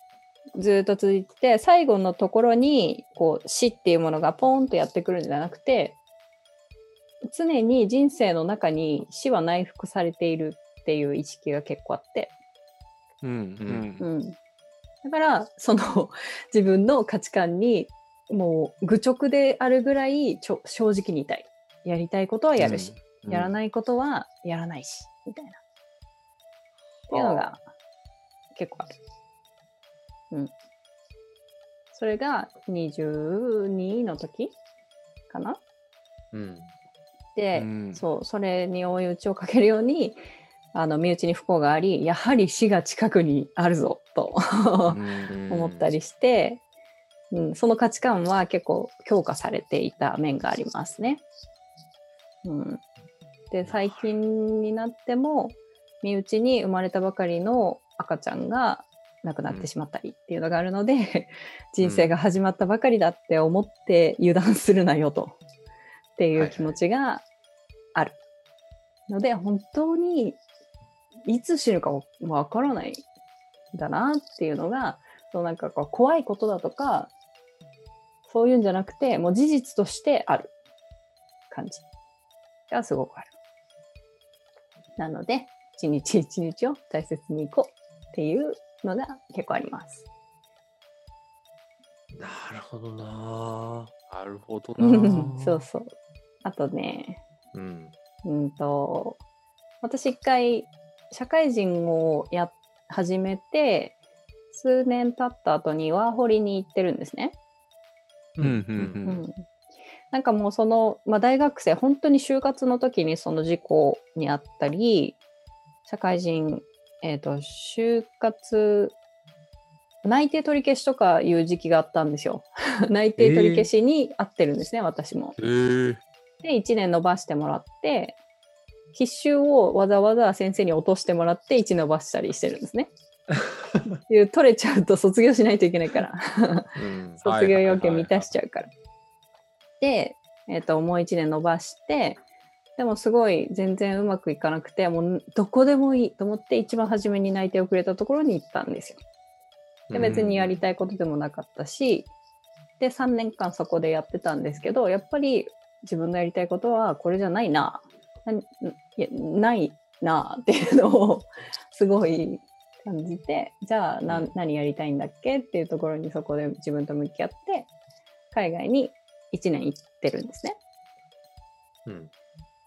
ずーっと続いてて最後のところにこう死っていうものがポーンとやってくるんじゃなくて常に人生の中に死は内服されているっていう意識が結構あって、うん、う。うんん、だからその自分の価値観にもう愚直であるぐらいちょ正直にいたいやりたいことはやるし、やらい。ないことはやらないし、みたいな。っていうのが結構ある。うん。それが22の時かな？うん。で、うんそう、それに追い打ちをかけるように、あの、身内に不幸があり、やはり死が近くにあるぞ、と思ったりして、うん、その価値観は結構強化されていた面がありますね。うん、で最近になっても身内に生まれたばかりの赤ちゃんが亡くなってしまったりっていうのがあるので、人生が始まったばかりだって思って油断するなよと。っていう気持ちがある。ので、本当にいつ死ぬかわからないんだなっていうのがそうなんかこう怖いことだとかそういうんじゃなくてもう事実としてある感じがすごくある。なので一日一日を大切にいこうっていうのが結構あります。なるほどななるほどうな。ん [laughs] そうそう。あとね、うん。うんと私一回社会人をやっ始めて数年経った後にワーホリに行ってるんですね。うんうん、なんかもうその、まあ、大学生本当に就活の時にその事故にあったり社会人、えー、と就活内定取り消しとかいう時期があったんですよ。[laughs] 内定取り消しに合ってるんですね、私も。へえ。で1年延ばしてもらって必修をわざわざ先生に落としてもらって1年延ばしたりしてるんですね。[laughs] いう取れちゃうと卒業しないといけないから。うん。卒業要件満たしちゃうから。で、えっともう1年延ばしてでもすごい全然うまくいかなくてもうどこでもいいと思って一番初めに内定をくれたところに行ったんですよ。で別にやりたいことでもなかったしで3年間そこでやってたんですけどやっぱり自分のやりたいことはこれじゃないなないやなっていうのを [laughs] すごい感じてじゃあな何やりたいんだっけっていうところにそこで自分と向き合って海外に1年行ってるんですね。うん。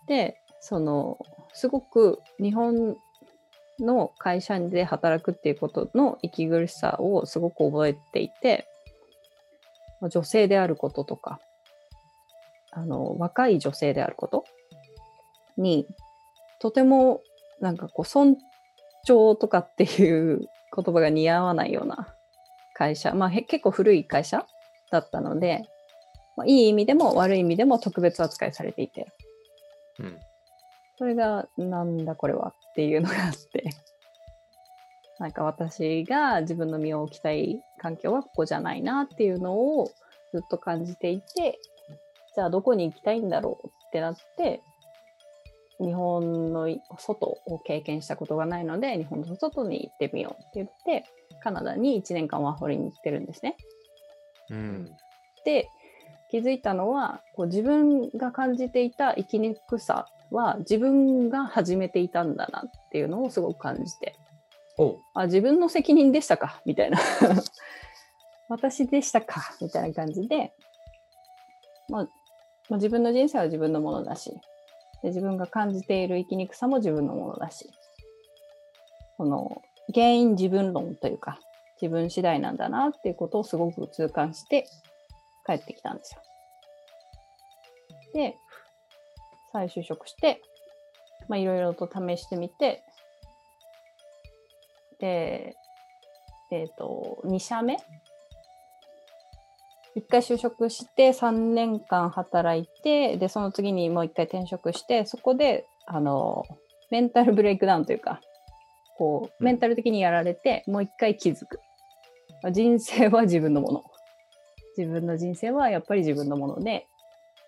でそのすごく日本の会社で働くっていうことの息苦しさをすごく覚えていて、女性であることとか、あの、若い女性であることに、とてもなんかこう尊重とかっていう言葉が似合わないような会社、まあ結構古い会社だったので、まあ、いい意味でも悪い意味でも特別扱いされていて、うん。それがなんだこれはっていうのがあって、[laughs] なんか私が自分の身を置きたい環境はここじゃないなっていうのをずっと感じていて、じゃあどこに行きたいんだろうってなって、日本の外を経験したことがないので、日本の外に行ってみようって言って、カナダに1年間ワーホリに行ってるんですね。うん。で気づいたのはこう自分が感じていた生きにくさは自分が始めていたんだなっていうのをすごく感じて。あ自分の責任でしたか？みたいな。[laughs] 私でしたか？みたいな感じで、まあ、まあ自分の人生は自分のものだしで自分が感じている生きにくさも自分のものだし。その原因自分論というか自分次第なんだなっていうことをすごく痛感して帰ってきたんですよ。で、再就職して、まあいろいろと試してみて、で、えっ、と、2社目 ?1 回就職して3年間働いて、で、その次にもう1回転職して、そこで、あの、メンタルブレイクダウンというか、こう、メンタル的にやられて、もう一回気づく。人生は自分のもの。自分の人生はやっぱり自分のもので、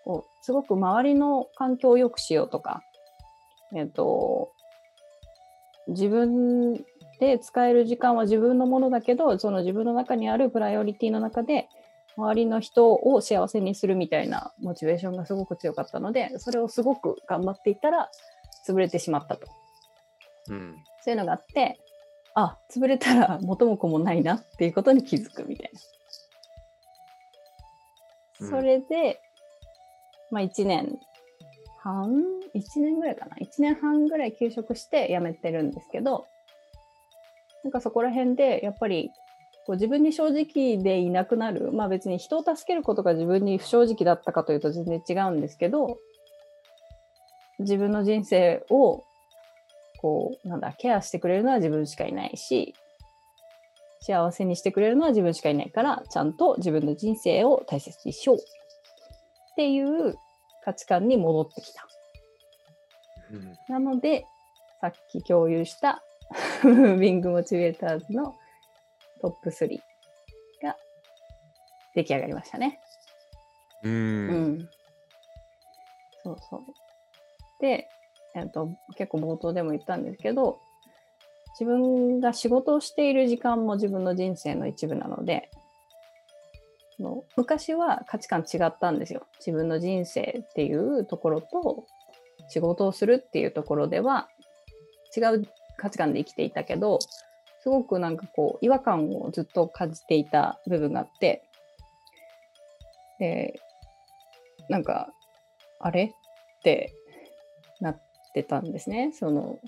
こうすごく周りの環境を良くしようとか、えっ、と、自分で使える時間は自分のものだけど、その自分の中にあるプライオリティの中で、周りの人を幸せにするみたいなモチベーションがすごく強かったので、それをすごく頑張っていったら、潰れてしまったと。うん。そういうのがあって、あ、潰れたら元も子もないなっていうことに気づくみたいな。うんそれで、まあ1年半 ?1 年ぐらいかな ?1 年半ぐらい休職して辞めてるんですけど、なんかそこら辺でやっぱりこう自分に正直でいなくなる。まあ別に人を助けることが自分に不正直だったかというと全然違うんですけど、自分の人生をこう、なんだ、ケアしてくれるのは自分しかいないし、幸せにしてくれるのは自分しかいないから、ちゃんと自分の人生を大切にしようっていう価値観に戻ってきた。うんなので、さっき共有したム [laughs] ービングモチベーターズのトップ3が出来上がりましたね。う。うんん。そうそう。で、えっと、結構冒頭でも言ったんですけど、自分が仕事をしている時間も自分の人生の一部なので、その昔は価値観違ったんですよ。自分の人生っていうところと、仕事をするっていうところでは、違う価値観で生きていたけど、すごくなんかこう、違和感をずっと感じていた部分があって、で、なんか、あれってなってたんですね。その、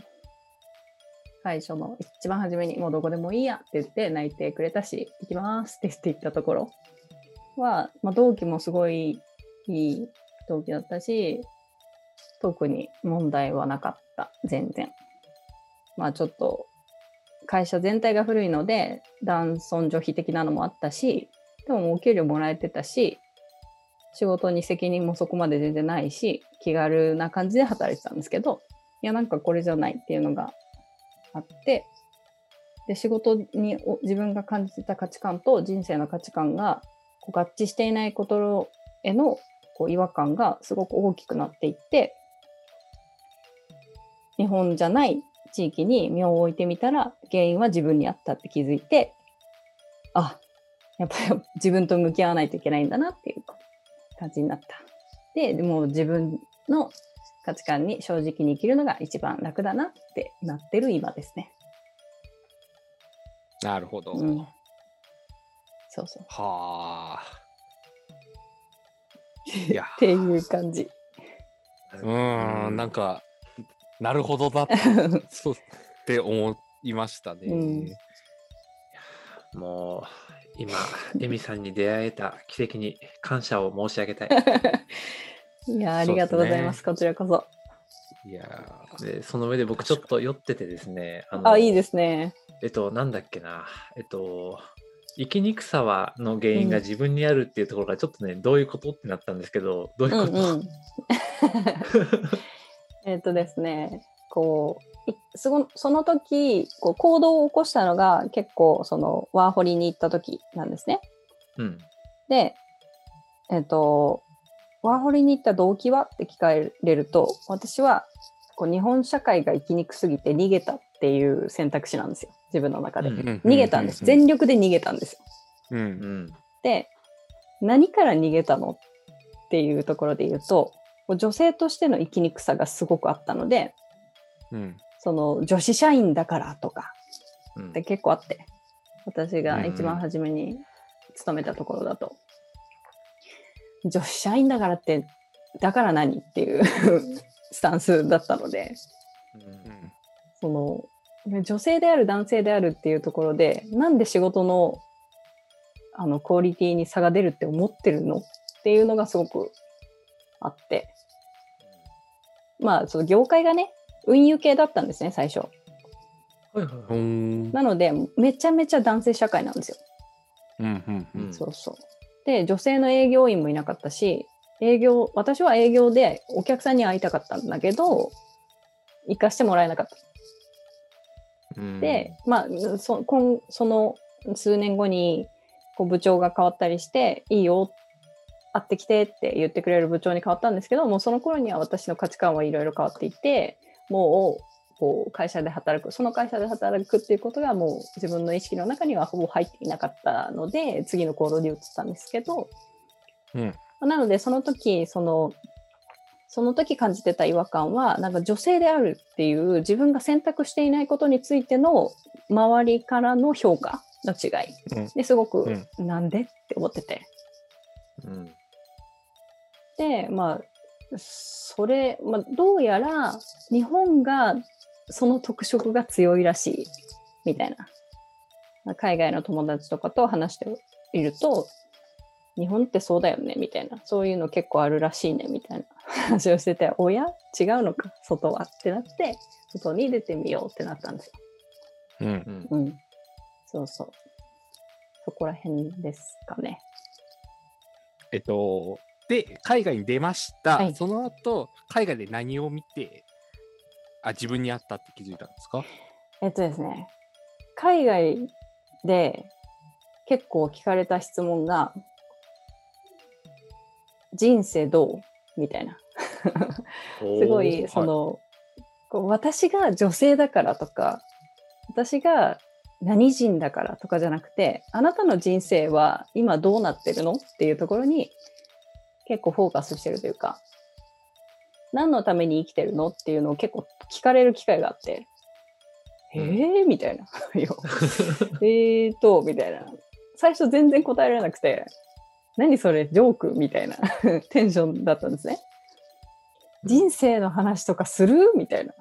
最初の一番初めにもうどこでもいいやって言って泣いてくれたし、行きますって言って行ったところは、まあ、同期もすごいいい同期だったし、特に問題はなかった、全然。まあちょっと、会社全体が古いので、男尊女卑的なのもあったし、でもお給料もらえてたし、仕事に責任もそこまで全然ないし、気軽な感じで働いてたんですけど、いや、なんかこれじゃないっていうのがあって、で、仕事にお自分が感じてた価値観と人生の価値観が合致していないことへのこう違和感がすごく大きくなっていって、日本じゃない地域に身を置いてみたら原因は自分にあったって気づいて、あ、やっぱり [laughs] 自分と向き合わないといけないんだなっていう感じになった。で、でも自分の価値観に正直に生きるのが一番楽だなってなってる今ですね。なるほど。うん。そうそう。はあ。いや [laughs] っていう感じ。うーん、なんか、なるほどだ。[laughs] そうって思いましたね。うんもう今、[laughs] エミさんに出会えた奇跡に感謝を申し上げたい。いや、ありがとうございます。こちらこそ。いやでその上で僕ちょっと酔っててですね。あ、いいですね。えっと、なんだっけな。えっと、生きにくさはの原因が自分にあるっていうところがちょっとね、どういうことってなったんですけど、どういうこと、うんうん。[laughs] えっとですね、こう、いすごその時こう行動を起こしたのが結構そのワーホリに行った時なんですね。うん。で、えっ、と、ワーホリに行った動機は？って聞かれると、私はこう日本社会が生きにくすぎて逃げたっていう選択肢なんですよ。自分の中で。うんー逃げたんです。全力で逃げたんですよ。うんう。ん。で、何から逃げたのっていうところで言うと、女性としての生きにくさがすごくあったので、うん。その女子社員だからとかうんって結構あって、私が一番初めに勤めたところだと、女子社員だからって、だから何っていうスタンスだったので、うんその、ね女性である男性であるっていうところで、なんで仕事のあのクオリティに差が出るって思ってるのっていうのがすごくあって、まあ、その業界がね、運輸系だったんですね、最初。なので、めちゃめちゃ男性社会なんですよ。うん。うん。うんそうそう。で、女性の営業員もいなかったし、営業、私は営業でお客さんに会いたかったんだけど、行かしてもらえなかった。うんで、まあ、そ今その数年後にこう部長が変わったりして、いいよ、会ってきてって言ってくれる部長に変わったんですけど、もうその頃には私の価値観はいろいろ変わっていて、もうこう会社で働く、その会社で働くっていうことがもう自分の意識の中にはほぼ入っていなかったので、次の行動に移ったんですけど、うん。まあなのでその時、その、その時感じてた違和感は、なんか女性であるっていう自分が選択していないことについての周りからの評価の違いうんですごく、うなんでって思ってて。うん。で、まあ、それ、まあ、どうやら日本がその特色が強いらしいみたいな。まあ海外の友達とかと話していると、日本ってそうだよねみたいな。そういうの結構あるらしいねみたいな話をしてて、[laughs] おや？違うのか？外は？ってなって、外に出てみようってなったんですよ。うん。うん。うん。そうそう。そこら辺ですかね。えっと、で、海外に出ました。はいその後、海外で何を見て、あ、自分に合ったって気づいたんですか？えっとですね、海外で結構聞かれた質問が、人生どう？みたいな。すごい、その、こう私が女性だからとか、私が何人だからとかじゃなくて、あなたの人生は今どうなってるの？っていうところに結構フォーカスしてるというか、何のために生きてるの？っていうのを結構聞かれる機会があって、えー？みたいな。[laughs] [laughs] えーと、みたいな。最初全然答えられなくて、何それ、ジョークみたいな [laughs] テンションだったんですね。人生の話とかする？みたいな。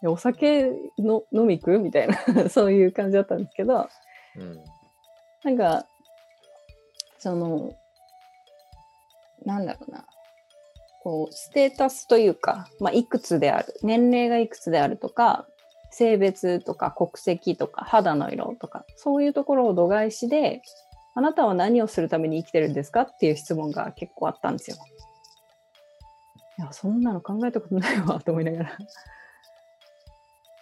でお酒の飲み行く？みたいな、[laughs] そういう感じだったんですけど、うん。なんか、その、なんだろうな。こう、ステータスというか、まあ、いくつである、年齢がいくつであるとか、性別とか国籍とか肌の色とか、そういうところを度外視で、あなたは何をするために生きてるんですかっていう質問が結構あったんですよ。いや、そんなの考えたことないわ、と思いながら。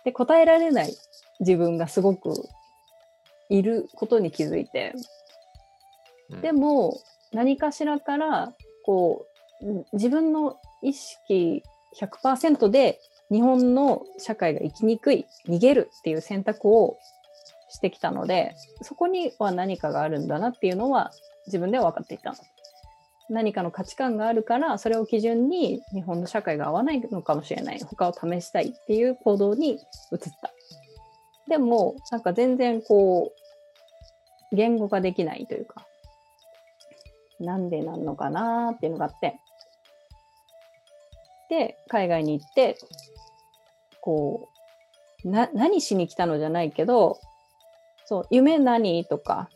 で、答えられない自分がすごくいることに気づいて、うんでも何かしらからこうん自分の意識100%で日本の社会が生きにくい逃げるっていう選択をしてきたのでそこには何かがあるんだなっていうのは自分では分かっていた何かの価値観があるからそれを基準に日本の社会が合わないのかもしれない。他を試したいっていう行動に移った。でもなんか全然こう言語化できないというかなんでなんのかなっていうのがあって。で、海外に行って、こう、な何しに来たのじゃないけどそう夢何とか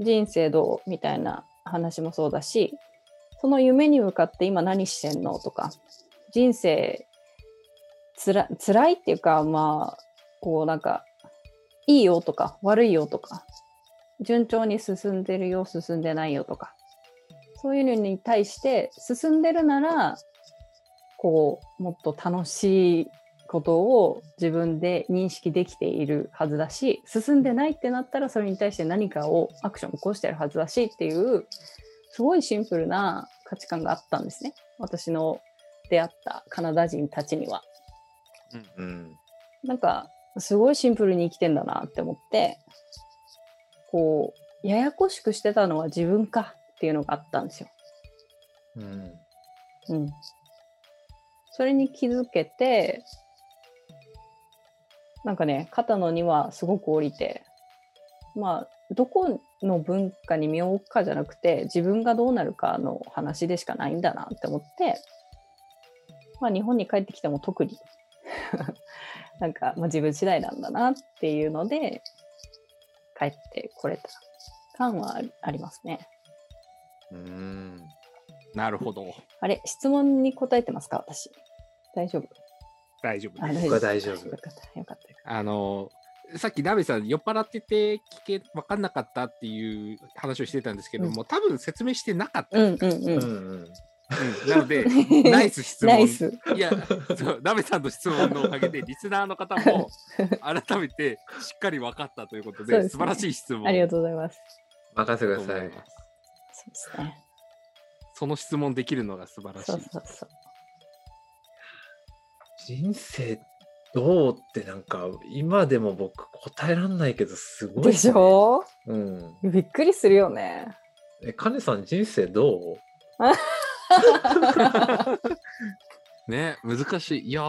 人生どうみたいな話もそうだしその夢に向かって今何してんのとか人生つら辛いっていうかまあこうなんかいいよとか悪いよとか順調に進んでるよ進んでないよとかそういうのに対して進んでるならこうもっと楽しいことを自分で認識できているはずだし進んでないってなったらそれに対して何かをアクションを起こしてるはずだしっていうすごいシンプルな価値観があったんですね私の出会ったカナダ人たちには。うん。なんかすごいシンプルに生きてんだなって思ってこうややこしくしてたのは自分かっていうのがあったんですよ。うん。うん。それに気づけて、なんかね、肩の荷はすごく降りて、まあ、どこの文化に身を置くかじゃなくて、自分がどうなるかの話でしかないんだなって思って、まあ、日本に帰ってきても特に、[laughs] なんか、まあ、自分次第なんだなっていうので、帰ってこれた感はありありますね。うん。なるほど。あれ、質問に答えてますか？私。大丈夫？大丈夫あです。僕は大丈夫よかった、よかった。あの、さっき鍋さん、酔っ払ってて聞け、分かんなかったっていう話をしてたんですけども、多分説明してなかった。うんうんうん。うんうん。うんなので、[laughs] ナイス質問。ナイス。いや、そう、鍋さんの質問のおかげで、リスナーの方も [laughs] 改めてしっかり分かったということで、そうですね素晴らしい質問ありがとうございます。任せてとください。そうですね。その質問できるのが素晴らしい。そうそうそう。人生どうってなんか今でも僕答えらんないけどすごい、でしょ？うん。びっくりするよね。え、カネさん人生どう？ね、難しい。いや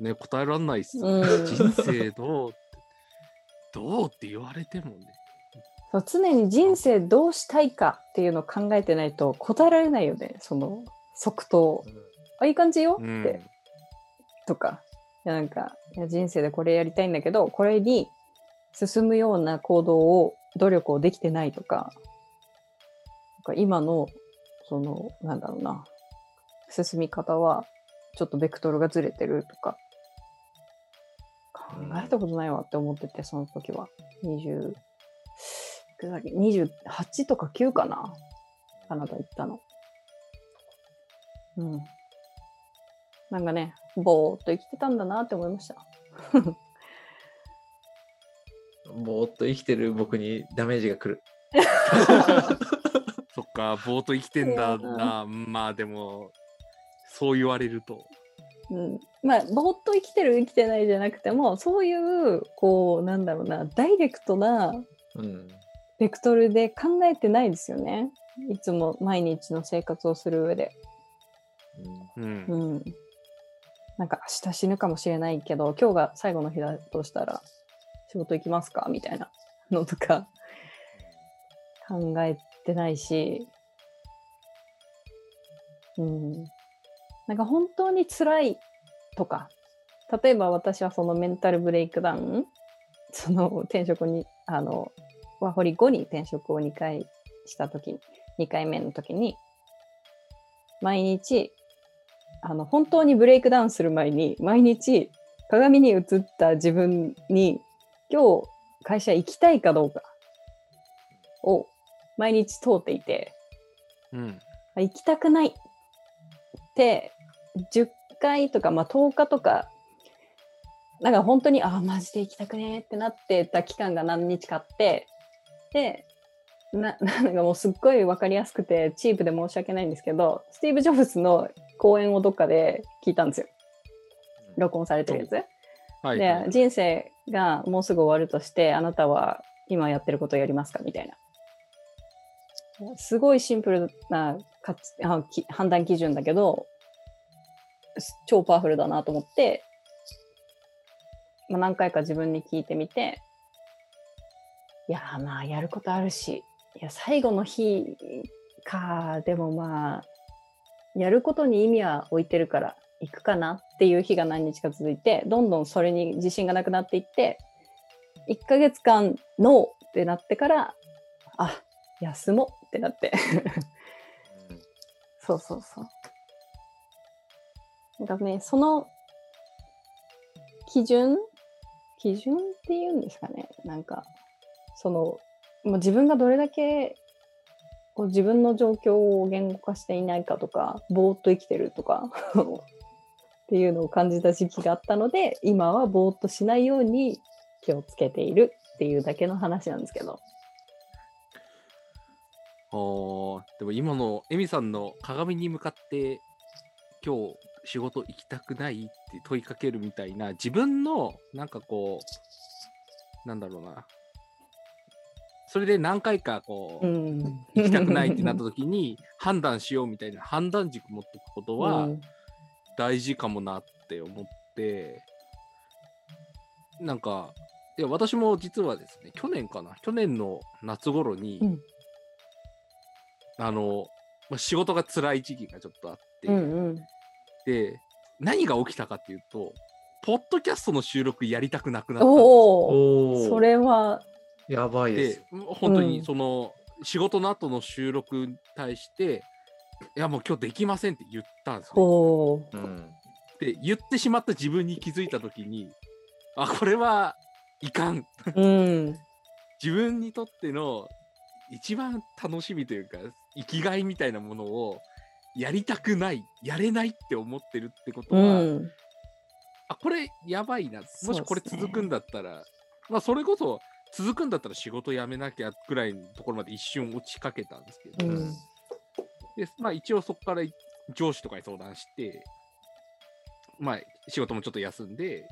ね、答えらんないっす。うん人生どう？ってどうって言われてもね。そう常に人生どうしたいかっていうのを考えてないと答えられないよね。その即答。あ、いい感じよって、うん。とか。いやなんかいや人生でこれやりたいんだけど、これに進むような行動を、努力をできてないとか、なんか今の、その、なんだろうな、進み方は、ちょっとベクトルがずれてるとか、考えたことないわって思ってて、その時は。20、いくらだっけ？28とか9かなカナダ行ったの。うん。なんかね、ぼーっと生きてたんだなって思いました。[laughs] ぼーっと生きてる僕にダメージが来る。[laughs] そっか、ぼーっと生きてんだな。まあでも、そう言われると。うん、まあぼーっと生きてる生きてないじゃなくてもそういうこうなんだろうなダイレクトなうん。ベクトルで考えてないですよねいつも毎日の生活をする上で。うんう。ん、なんか明日死ぬかもしれないけど今日が最後の日だとしたら仕事行きますか？みたいなのとか考えてないし、うん、なんか本当に辛いとか例えば私はそのメンタルブレイクダウンその転職にあのワホリ後に転職を2回した時に2回目の時に毎日あの本当にブレイクダウンする前に毎日鏡に映った自分に今日会社行きたいかどうかを毎日通っていてうん。あ行きたくないって10回とか、まあ、10日とかなんか本当にあマジで行きたくねーってなってた期間が何日かあってでな [laughs] なんかもうすっごい分かりやすくてチープで申し訳ないんですけどスティーブ・ジョブズの講演をどっかで聞いたんですよ。録音されてるやつ。はい、ではい。人生がもうすぐ終わるとしてあなたは今やってることをやりますか？みたいな。すごいシンプルなかつあき判断基準だけどす超パワフルだなと思って、まあ、何回か自分に聞いてみていやーまあやることあるしいや最後の日かでもまあやることに意味は置いてるから行くかなっていう日が何日か続いて、どんどんそれに自信がなくなっていって、1ヶ月間ノーってなってから、あ、休もうってなって。そうそうそう。なんかね、その基準基準っていうんですかね。なんか、その、もう自分がどれだけこう自分の状況を言語化していないかとか、ぼーっと生きてるとか [laughs] っていうのを感じた時期があったので、今はぼーっとしないように気をつけているっていうだけの話なんですけど。あでも今のエミさんの鏡に向かって今日仕事行きたくないって問いかけるみたいな自分のなんかこうなんだろうなそれで何回かこう、ん。行きたくないってなった時に判断しようみたいな判断軸持っておくことはうん大事かもなって思って、なんかいや私も実はですね去年かな去年の夏頃に、うんあの、まあ、仕事が辛い時期がちょっとあって、うんうん。で何が起きたかっていうとポッドキャストの収録やりたくなくなったんですよ。それは、やばいで。です本当うんにその、仕事の後の収録に対していやもう今日できませんって言ったんですよ。おお。うん。で言ってしまった自分に気づいた時にあこれはいかんうん。自分にとっての一番楽しみというか生きがいみたいなものをやりたくないやれないって思ってるってことうは、ん。あこれやばいなもしこれ続くんだったら、まあそれこそ続くんだったら仕事辞めなきゃぐらいのところまで一瞬落ちかけたんですけど、うん。でまあ一応そこから上司とかに相談して、まあ仕事もちょっと休んで、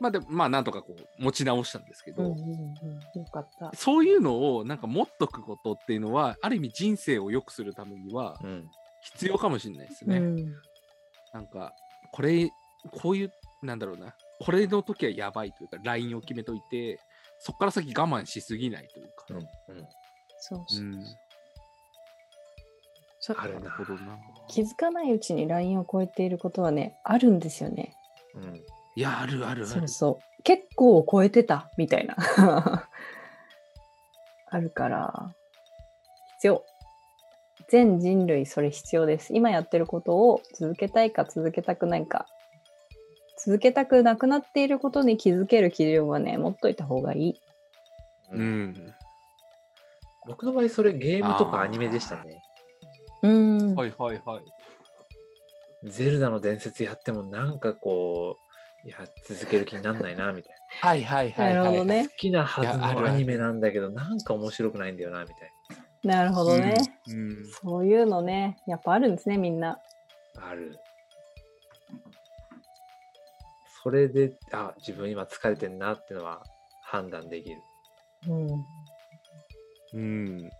まあでもまあなんとかこう持ち直したんですけど、うんうんうん。よかった。そういうのをなんか持っとくことっていうのは、ある意味人生を良くするためにはうん。必要かもしれないですね。うん。なんか、これ、こういう、なんだろうな、これの時はやばいというか、ラインを決めといて、そこから先我慢しすぎないというか。うん。うん。そうそうう。ん。そうあるななるほどな。気づかないうちにラインを超えていることはね、あるんですよね。うん。いや、あるあるあるそう。そう。結構超えてたみたいな。[laughs] あるから、必要。全人類それ必要です。今やってることを続けたいか続けたくないか。続けたくなくなっていることに気づける基準はね、持っといた方がいい。う。ん。僕の場合、それゲームとかアニメでしたね。うん。はいはいはい。ゼルダの伝説やってもなんかこう、いや、続ける気になんないな、みたいはいはいはい、はい。なるほどねな。好きなはいずのアニメなんだけど、なんか面白くないんだよな、みたいなるほどね。うん。そういうのね、やっぱあるんですね、みんな。な。ある。それで、あ、自分今疲れてんなっていうのは判断できる。うん。うん。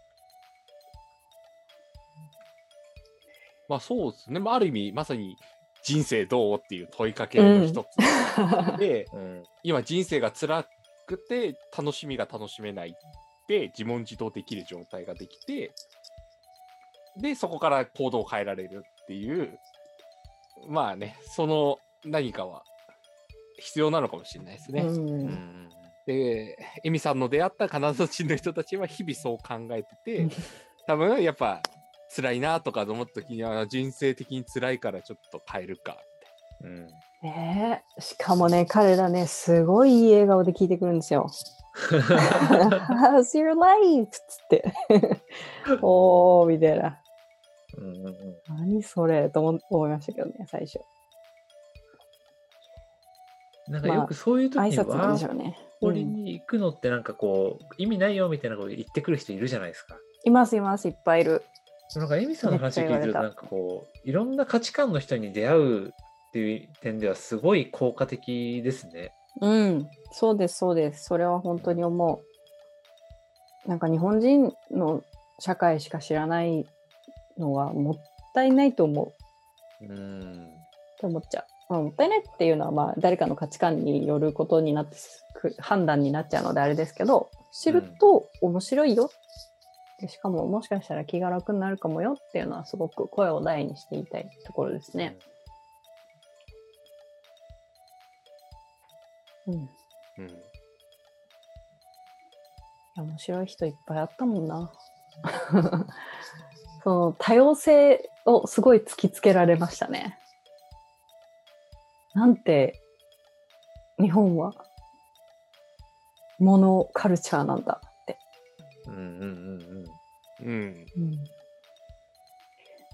まあそうですね。まあある意味、まさに人生どうっていう問いかけの一つで、うん。今人生が辛くて楽しみが楽しめないって自問自答できる状態ができて、で、そこから行動を変えられるっていう、まあね、その何かは必要なのかもしれないですね。で、エミさんの出会ったカナダ人の人たちは日々そう考えてて、多分やっぱ辛いなとかと思った時には人生的に辛いからちょっと変えるかって。うん。ねえしかもね、彼らね、すごいいい笑顔で聞いてくるんですよ。How's your life? つって。[laughs] おー、みたいな。何それと思思いましたけどね、最初。なんかよくそういう時にワー。ホリうんに行くのってなんかこう、意味ないよみたいなこと言ってくる人いるじゃないですか。います、います、いっぱいいる。なんかエミさんの話を聞いてると、なんかこう、いろんな価値観の人に出会うっていう点ではすごい効果的ですね。うん、そうです、そうです。それは本当に思う。なんか日本人の社会しか知らないのはもったいないと思う。うん。って思っちゃう。まあ、もったいないっていうのは、まあ、誰かの価値観によることになって判断になっちゃうのであれですけど知ると面白いよ、うん、しかももしかしたら気が楽になるかもよっていうのはすごく声を大にしていたいところですね。うん、うん、いや面白い人いっぱいあったもんな。[laughs] その多様性をすごい突きつけられましたね。なんて、日本は、モノカルチャーなんだって。うんうんうんうん。うん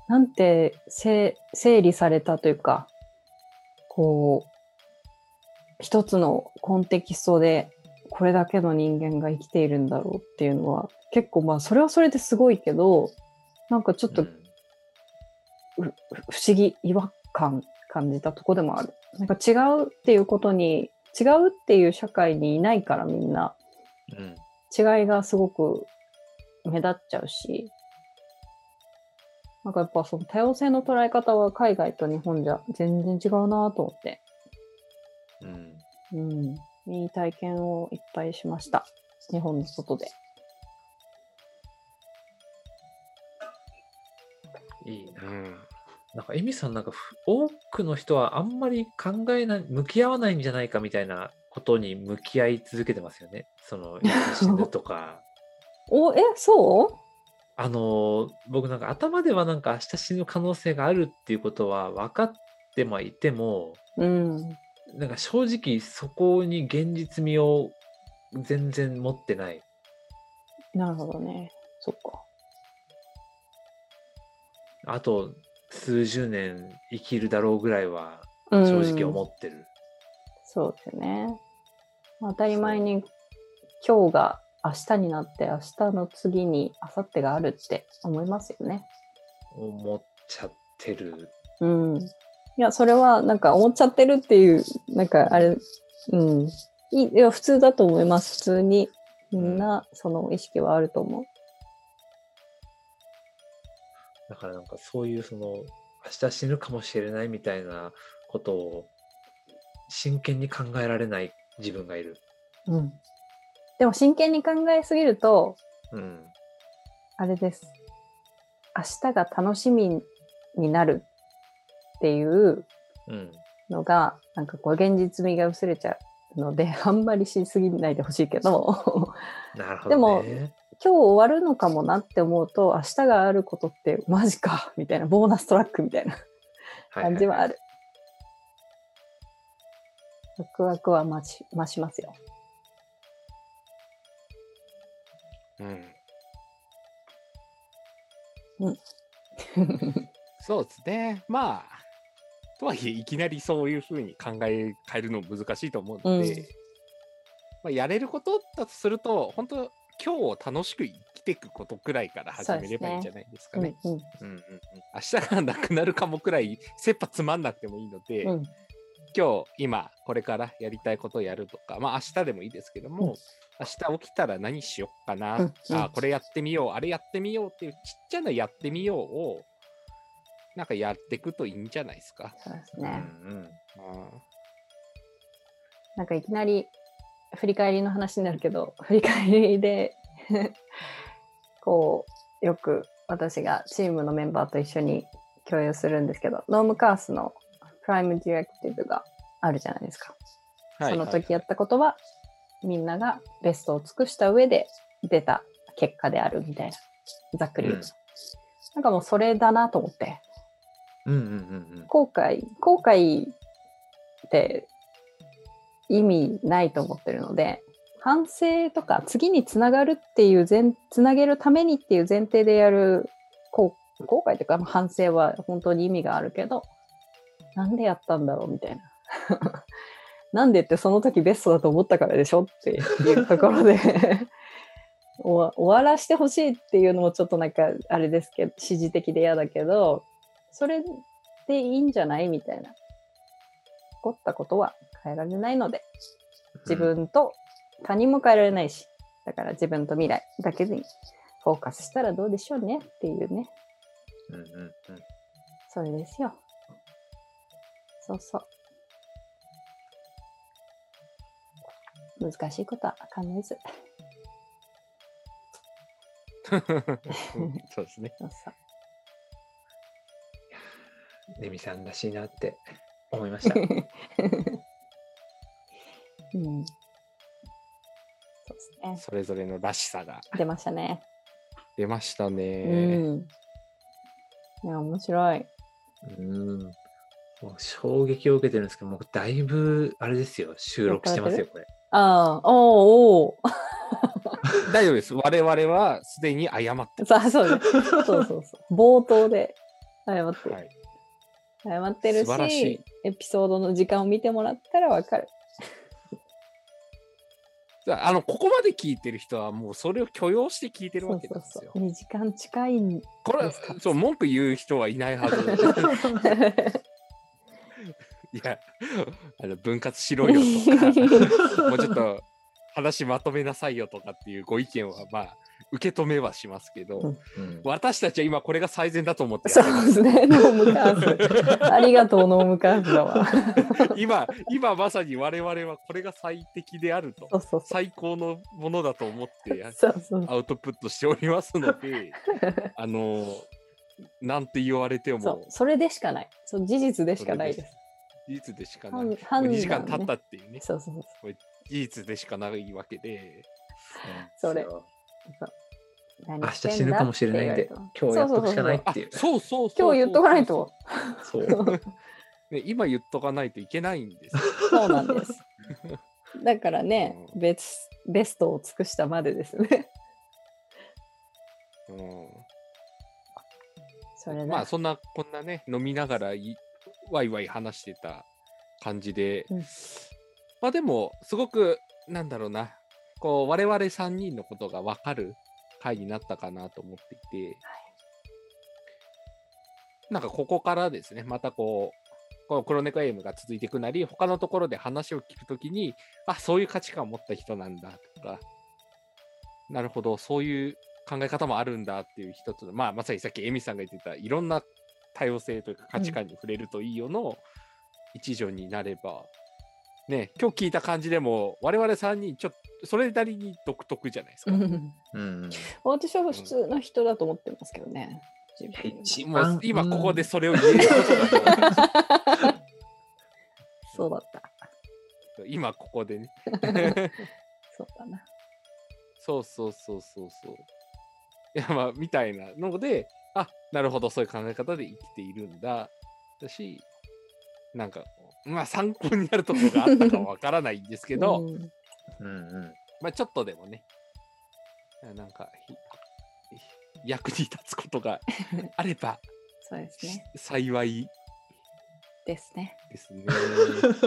なんて整整理されたというか、こう、一つのコンテキストでこれだけの人間が生きているんだろうっていうのは、結構まあそれはそれですごいけど、なんかちょっとうん。不思議、違和感感じたとこでもある。なんか違うっていうことに、違うっていう社会にいないからみんな、うん違いがすごく目立っちゃうし、なんかやっぱその多様性の捉え方は海外と日本じゃ全然違うなと思って、うんうん、いい体験をいっぱいしました。日本の外で。いいな。うん。なんか、エミさん、なんかふ、多くの人はあんまり考えない、向き合わないんじゃないかみたいなことに向き合い続けてますよね。その、[laughs] 死ぬとか。お、え、そあのー僕なんか頭ではなんか明日死ぬ可能性があるっていうことは分かってはいても、ううん。なんか正直そこに現実味を全然持ってない。なるほどね。そっか。あと数十年生きるだろうぐらいはうん正直思ってる。そうですよね。まあ当たり前に今日が明日になって明日の次に明後日があるって思いますよね。思っちゃってる。うん。いや、それはなんか思っちゃってるっていう、なんかあれ、うん。いや、普通だと思います。普通にみんなその意識はあると思う。だからなんかそういうその明日死ぬかもしれないみたいなことを真剣に考えられない自分がいる。うん。でも真剣に考えすぎると、うん。あれです。明日が楽しみになるっていううん。のが、なんかこう現実味が薄れちゃうので、あんまりしすぎないでほしいけど、なるほでもどね。今日終わるのかもなって思うと、明日があることってマジか [laughs] みたいな、ボーナストラックみたいな感じはある。る。ワクワクは増し増しますよ。うん。うん。[laughs] そうですね。まあ、とはいえ、いきなりそういうふうに考え変えるの難しいと思うので、うんまあ、やれることだとすると、本当今日を楽しく生きていくことくらいから始めればいいんじゃないですかね。うんうんうんうん。明日がなくなるかもくらい、切羽詰まんなくてもいいので、うん。今日、今、これからやりたいことをやるとか、まあ明日でもいいですけども、うん明日起きたら何しよっかな、うんうんあこれやってみよう、あれやってみようっていうちっちゃなやってみようを、なんかやっていくといいんじゃないですか。そうですね。うんなんかいきなり振り返りの話になるけど、振り返りでこう、よく私がチームのメンバーと一緒に共有するんですけど、ノームカースのプライムディレクティブがあるじゃないですか。その時やったことは、みんながベストを尽くした上で出た結果であるみたいな。ざっくり言うと。なんかもうそれだなと思って。うんうんうんうん。後悔、後悔って意味ないと思ってるので、反省とか次につながるっていう前、つなげるためにっていう前提でやる後後悔というか反省は本当に意味があるけど、なんでやったんだろうみたいな。[laughs] なんでってその時ベストだと思ったからでしょっていうところで [laughs] 終わ終わらしてほしいっていうのもちょっとなんかあれですけど、指示的で嫌だけど、それでいいんじゃないみたいな。起こったことは変えられないので、自分と他人も変えられないし、だから自分と未来だけにフォーカスしたらどうでしょうねっていうね、うんうんうん。それですよ。そうそう。難しいことは考えず。[laughs] そうですね。そうそう。レミさんらしいなって思いました。[laughs] うん。そうですね。それぞれのらしさが出ましたね。出ましたうね。ん。いや、面白い。うん。もう衝撃を受けてるんですけど、もうだいぶ、あれですよ、収録してますよ、これ。ああ、おーお [laughs] 大丈夫です。我々はすでに謝ってーさあ、そうです。そうそうそう。冒頭で謝ってる。はい。謝ってる素晴らししい、エピソードの時間を見てもらったらわかる。ああの、ここまで聞いてる人はもうそれを許容して聞いてるわけなんですよ。そう。2時間近いん。これそう、文句言う人はいないはず。[laughs] いや、あの分割しろよとか、[laughs] もうちょっと話まとめなさいよとかっていうご意見は、まあ、受け止めはしますけど、うんうん私たちは今これが最善だと思ってやそうですね。ノームカーズ。ありがとう、ノームカーズだわ。今、今まさに我々はこれが最適であるとそ、うそうそ最高のものだと思ってう。そうそうアウトプットしておりますので、[laughs] あの、なんて言われてそうも。それでしかない。そう事実でしかないです。事実でしかない。判判断2時間ね経ったっていうね、そうそうそう。事実でしかないわけで、それ明日死ぬかもしれないんで今日やっとくしかないあっていう。そうそうそう今日言っとかないと。そう。[laughs] ね、今言っとかないといけないんですよ。そうなんです。[laughs] だからね、うんベスベストを尽くしたまでですね。うん、それだ。まあそんなこんなね飲みながらいワイワイ話してた感じで、うんまあでもすごくなんだろうなこう我々3人のことが分かる回になったかなと思っていて、なんかここからですねまたこうこの黒猫エイムが続いていくなり他のところで話を聞くときにあそういう価値観を持った人なんだとか。なるほどそういう考え方もあるんだっていう一つの、まあ、まさにさっきエミさんが言ってたいろんな多様性というか価値観に触れるといいよの一助になれば、ね、今日聞いた感じでも我々3人ちょっとそれなりに独特じゃないですか。うんうん。私は普通の人だと思ってますけどね。自分今ここでそれを言えることだと思いそうだった。今ここでね。[laughs] そうだな。そうそうそうそうそう。いやまあみたいなので、あなるほどそういう考え方で生きているんだ。だし、なんか、まあ参考になるところがあったかわからないんですけど、うんうんうん。まあちょっとでもね、なんかひ役に立つことが [laughs] あればそうですね。幸いですね。ですね。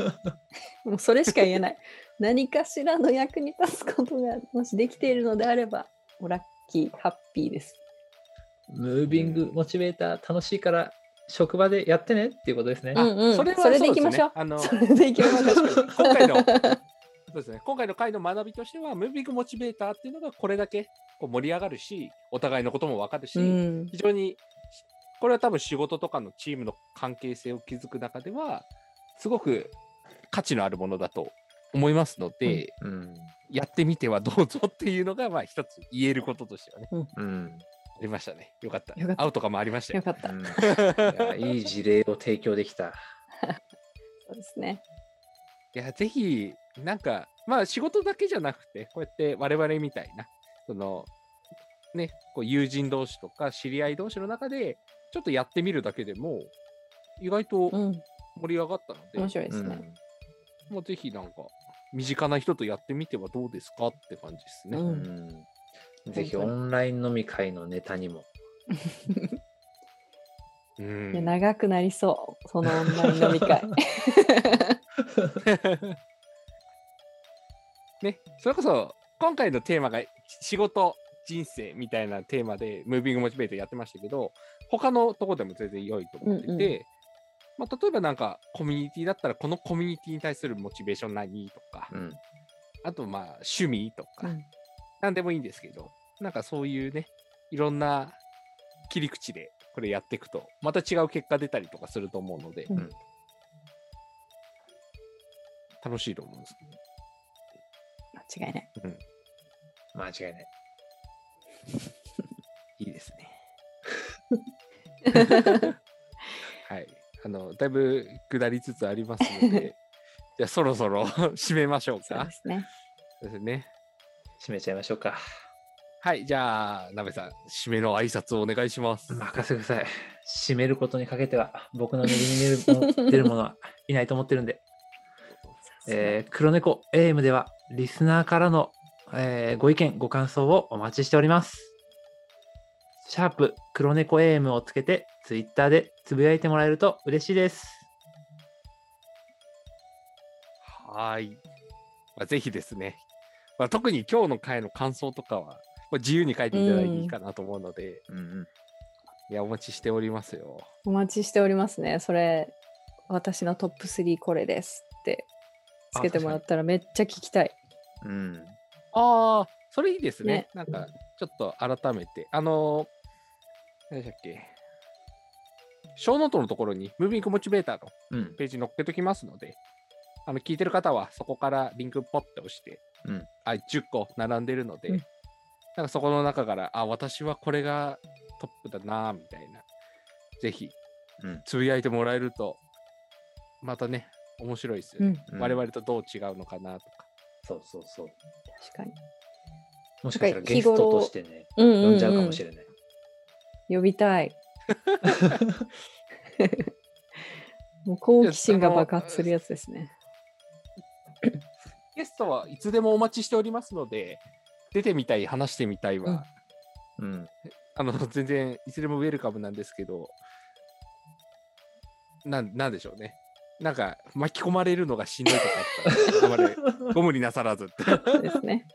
[laughs] もうそれしか言えない。何かしらの役に立つことがもしできているのであれば、もうラッキー、ハッピーです。ムービングモチベーター楽しいから職場でやってねっていうことですね。あうんうんそれはそれでういきましょうすねあのそれでいきましょう。確かに今回のそうですね今回の回の学びとしてはムービングモチベーターっていうのがこれだけこう盛り上がるしお互いのことも分かるし、うん非常にこれは多分仕事とかのチームの関係性を築く中ではすごく価値のあるものだと思いますので、うん。やってみてはどうぞっていうのがまあ一つ言えることとしてはねうん。ありましたねよかったよかったアウトかもありましたよよかった。うんいやいい事例を提供できた。[laughs] そうですね。いや、ぜひ、なんか、まあ仕事だけじゃなくて、こうやって我々みたいな、その、ね、こう友人同士とか知り合い同士の中で、ちょっとやってみるだけでも、意外とうん。盛り上がったので、面白いですね。うんもうぜひなんか、身近な人とやってみてはどうですかって感じですね。ううんんぜひオンライン飲み会のネタにも。[laughs] うんいや長くなりそう、そのオンライン飲み会。[laughs] ね、それこそ今回のテーマが仕事、人生みたいなテーマでムービングモチベートやってましたけど、他のとこでも全然良いと思ってて、うんうん。まあ、例えばなんかコミュニティだったらこのコミュニティに対するモチベーション何とか、うん。あとまあ趣味？とか、うん。なんでもいいんですけど、なんかそういうね、いろんな切り口でこれやっていくと、また違う結果出たりとかすると思うので、うん。楽しいと思うんです。間違いない。間違いない。[laughs] いいですね。[laughs] はい。あの、だいぶ下りつつありますので、[laughs] じゃあそろそろ締めましょうかそうで。すね。そうですね。締めちゃいましょうか。はい、じゃあ、なべさん、締めの挨拶をお願いします。任せてください。締めることにかけては、僕の右に出るもの出る者はいないと思ってるんで。えー黒猫 AM ではリスナーからの、えーご意見ご感想をお待ちしております。シャープ黒猫 AM をつけてツイッターでつぶやいてもらえると嬉しいです。はい。まあ、ぜひですね、まあ、特に今日の回の感想とかは、まあ、自由に書いていただいていいかなと思うので、うんうん、いや、お待ちしておりますよ。お待ちしておりますね。それ、私のトップ3これですってつけてもらったらめっちゃ聞きたい。うん。ああ、それいいですね。ねなんか、ちょっと改めて、あのー、何でしたっけ、ショーノートのところに、ムービングモチベーターのうん。ページ載っけときますので、あの聞いてる方はそこからリンクポッて押して、うんあ10個並んでるので、うんなんかそこの中から、あ、私はこれがトップだな、みたいな、ぜひうんつぶやいてもらえると、またね、面白いですよね。うん我々とどう違うのかなとか。そうそうそう。確かに。もしかしたらゲストとしてね、うんうん、呼んじゃうかもしれない。呼びたい。[laughs] もう好奇心が爆発するやつですね。ゲストはいつでもお待ちしておりますので、出てみたい、話してみたいは、うんうん。あの全然いつでもウェルカムなんですけど、なんなんでしょうね。なんか巻き込まれるのがしんどいとかあったら、あまりご無理なさらずって。そうですね。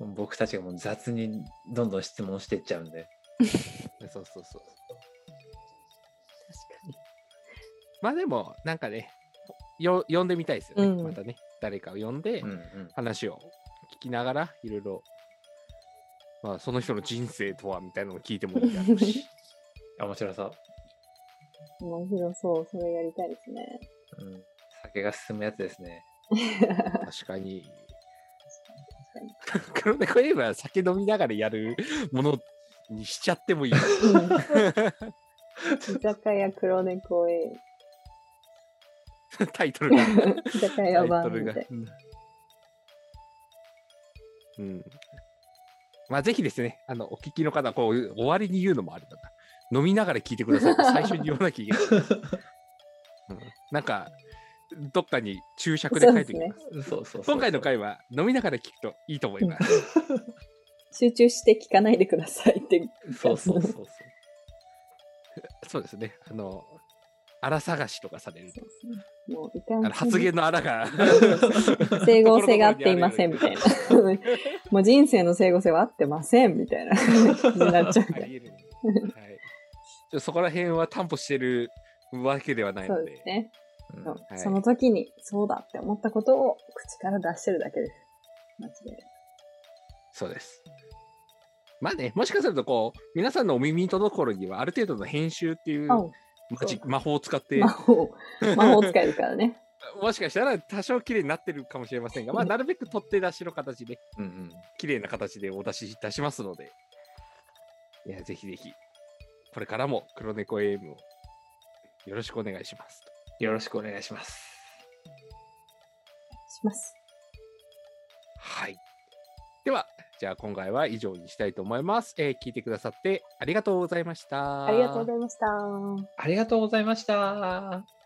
僕たちがもう雑にどんどん質問していっちゃうんで。そうそうそう。確かに。まあでも、なんかね、よ呼んでみたいですよね。うんまたね、誰かを呼んでうんうん。話を聞きながら、いろいろ、まあその人の人生とはみたいなのを聞いてもいいだ [laughs] ろうし。面白そう。面白そう。それやりたいですね。うん。酒が進むやつですね。[laughs] 確かに。黒猫エイは酒飲みながらやるものにしちゃってもいい。[laughs] 居酒屋黒猫へ。タイトルが。[laughs] 居酒屋版みたい。。うん。まあぜひですね、あの、お聞きの方、こう、終わりに言うのもあれだな。飲みながら聞いてくださいって [laughs] 最初に言わなきゃいけない。うん、なんか、どっかに注釈で書いておきます。そう。今回の回は飲みながら聞くといいと思います。集中して聞かないでくださいって。そうそうそうそう。そうですね。あの、荒探しとかされるともういかあんの発言の荒が整合性が合っていませんみたいな。[laughs] もう人生の整合性は合ってませんみたいな感じになっちゃうちょそこら辺は担保してるわけではないのでそうですね。うんそうはいその時にそうだって思ったことを口から出してるだけです。マジで。そうです。まあね、もしかするとこう、皆さんのお耳に届く頃には、ある程度の編集っていうあマジ魔法を使って、魔法、[laughs] 魔法使えるからね。もしかしたら多少綺麗になってるかもしれませんが、まあ、なるべく取って出しの形で、うんうん。綺麗な形でお出しいたしますので、いや、ぜひぜひ、これからも黒猫エイムをよろしくお願いします。よろしくお願いします。します。はい。では、じゃあ今回は以上にしたいと思います。えー聞いてくださってありがとうございました。ありがとうございました。ありがとうございました。